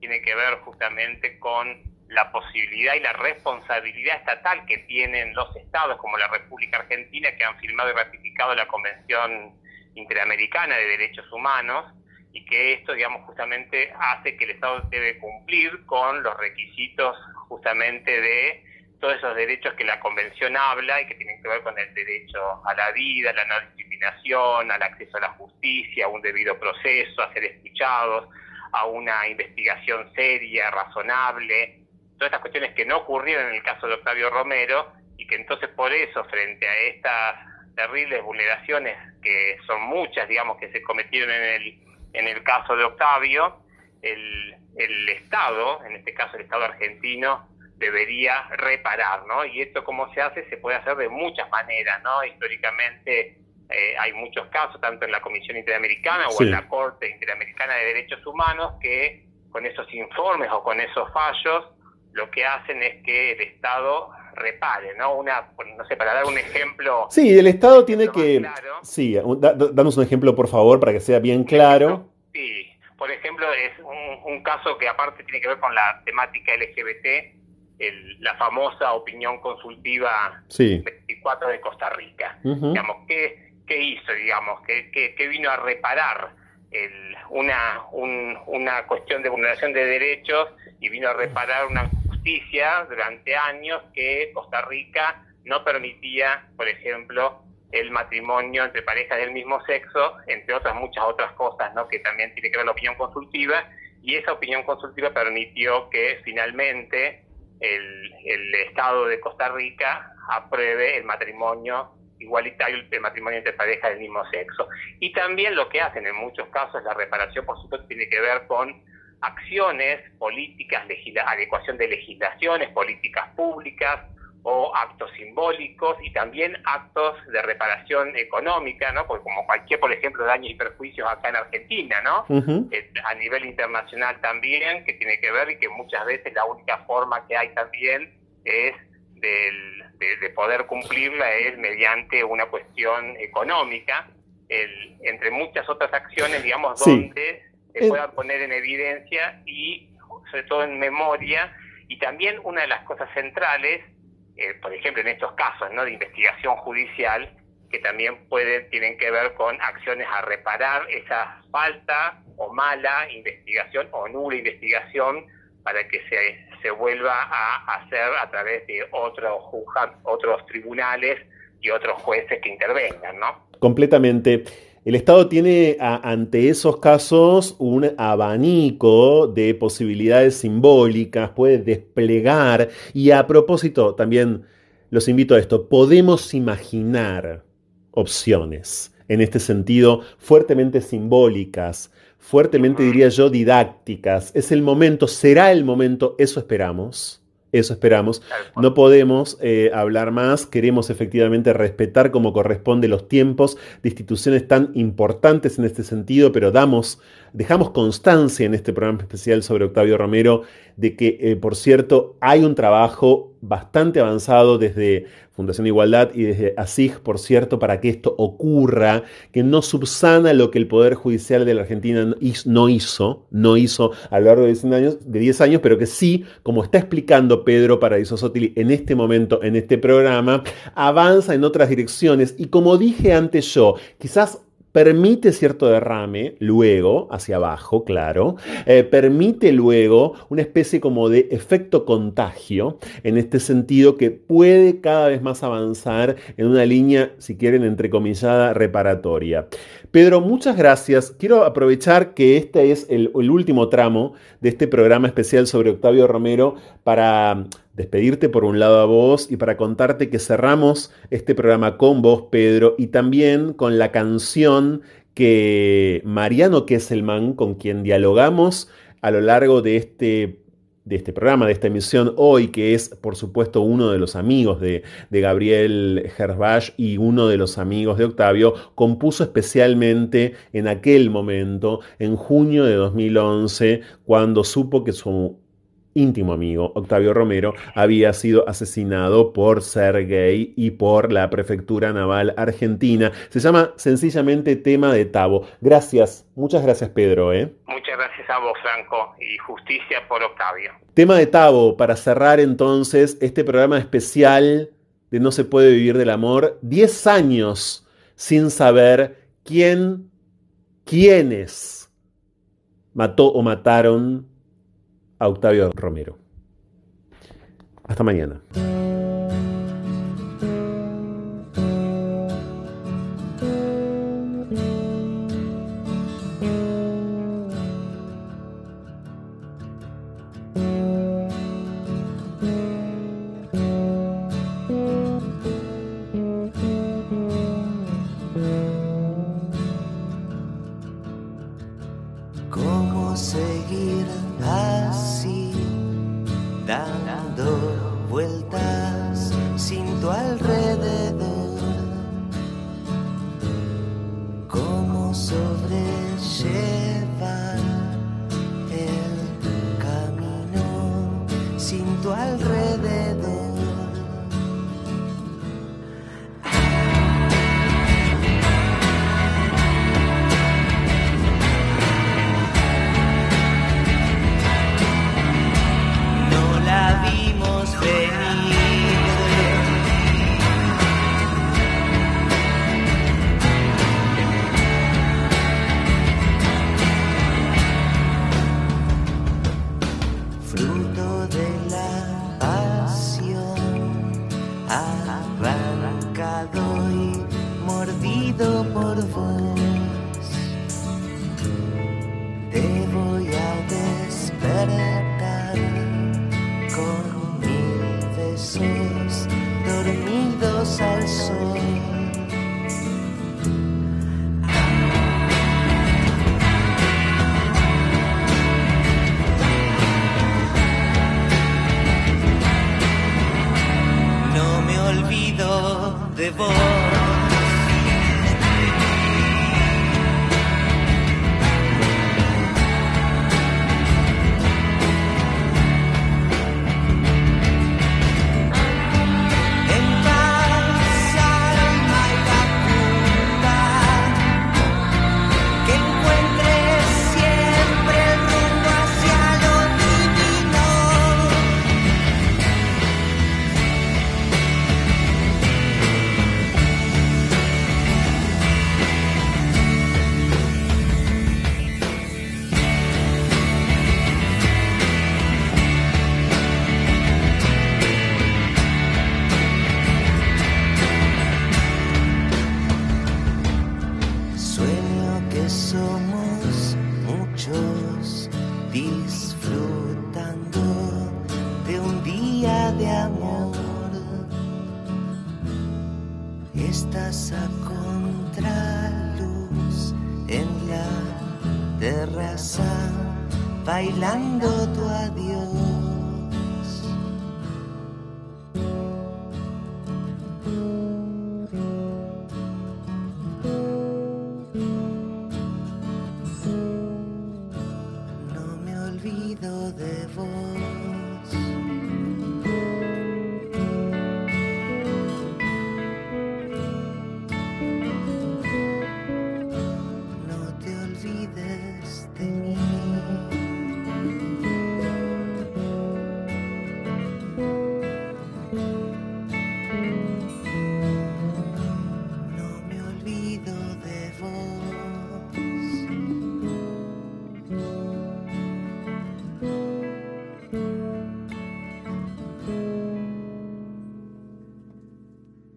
tiene que ver justamente con la posibilidad y la responsabilidad estatal que tienen los estados como la República Argentina que han firmado y ratificado la Convención Interamericana de Derechos Humanos y que esto, digamos, justamente hace que el Estado debe cumplir con los requisitos justamente de todos esos derechos que la Convención habla y que tienen que ver con el derecho a la vida, a la no discriminación, al acceso a la justicia, a un debido proceso, a ser escuchados, a una investigación seria, razonable, todas estas cuestiones que no ocurrieron en el caso de Octavio Romero y que entonces por eso frente a estas terribles vulneraciones que son muchas, digamos, que se cometieron en el, en el caso de Octavio, el, el Estado, en este caso el Estado argentino, debería reparar, ¿no? Y esto cómo se hace, se puede hacer de muchas maneras, ¿no? Históricamente eh, hay muchos casos, tanto en la Comisión Interamericana o en la Corte Interamericana de Derechos Humanos, que con esos informes o con esos fallos lo que hacen es que el Estado repare, ¿no? Una, no sé, para dar un ejemplo. Sí, el Estado tiene que. Sí, danos un ejemplo, por favor, para que sea bien claro. Sí, por ejemplo, es un, caso que aparte tiene que ver con la temática LGBT, la famosa opinión consultiva 24 de Costa Rica. Digamos, ¿qué, ¿qué hizo, digamos? ¿Qué, qué, vino a reparar? El, una, una cuestión de vulneración de derechos y vino a reparar una justicia durante años que Costa Rica no permitía, por ejemplo, el matrimonio entre parejas del mismo sexo, entre otras muchas otras cosas, ¿no? que también tiene que ver la opinión consultiva, y esa opinión consultiva permitió que finalmente el, el Estado de Costa Rica apruebe el matrimonio igualitario, el matrimonio entre parejas del mismo sexo. Y también lo que hacen en muchos casos, la reparación, por supuesto, tiene que ver con acciones políticas, adecuación de legislaciones, políticas públicas o actos simbólicos y también actos de reparación económica, ¿no? Porque como cualquier, por ejemplo, daños y perjuicios acá en Argentina, ¿no? Eh, a nivel internacional también, que tiene que ver y que muchas veces la única forma que hay también es de, poder cumplirla es mediante una cuestión económica, entre muchas otras acciones, digamos, donde se puedan poner en evidencia y sobre todo en memoria. Y también una de las cosas centrales, eh, por ejemplo en estos casos ¿no? de investigación judicial, que también pueden, tienen que ver con acciones a reparar esa falta o mala investigación o nula investigación para que se, se vuelva a hacer a través de otros otros tribunales y otros jueces que intervengan, ¿no? Completamente. El Estado tiene ante esos casos un abanico de posibilidades simbólicas, puede desplegar. Y a propósito también los invito a esto, podemos imaginar opciones en este sentido fuertemente simbólicas, fuertemente diría yo didácticas. Es el momento, será el momento, eso esperamos eso esperamos. No podemos eh, hablar más, queremos efectivamente respetar como corresponde los tiempos. De instituciones tan importantes en este sentido, pero damos, dejamos constancia en este programa especial sobre Octavio Romero de que, eh, por cierto, hay un trabajo bastante avanzado desde Fundación Igualdad y desde ASIG, por cierto, para que esto ocurra, que no subsana lo que el Poder Judicial de la Argentina no hizo, no hizo a lo largo de 10 años, de 10 años pero que sí, como está explicando Pedro Paradiso Sotili en este momento, en este programa, avanza en otras direcciones. Y como dije antes yo, quizás permite cierto derrame luego, hacia abajo, claro, eh, permite luego una especie como de efecto contagio, en este sentido que puede cada vez más avanzar en una línea, si quieren, entrecomillada, reparatoria. Pedro, muchas gracias. Quiero aprovechar que este es el, último tramo de este programa especial sobre Octavio Romero para despedirte por un lado a vos y para contarte que cerramos este programa con vos, Pedro, y también con la canción que Mariano Kesselman, con quien dialogamos a lo largo de este de este programa, de esta emisión hoy, que es por supuesto uno de los amigos de, Gabriel Herbach y uno de los amigos de Octavio, compuso especialmente en aquel momento, en junio de 2011, cuando supo que su íntimo amigo, Octavio Romero, había sido asesinado por ser gay y por la Prefectura Naval Argentina. Se llama sencillamente Tema de Tabo. Gracias, muchas gracias Pedro. ¿eh? Muchas gracias a vos, Franco, y justicia por Octavio. Tema de Tabo, para cerrar entonces este programa especial de No se puede vivir del amor, 10 años sin saber quién, quiénes mató o mataron Octavio Romero. Hasta mañana.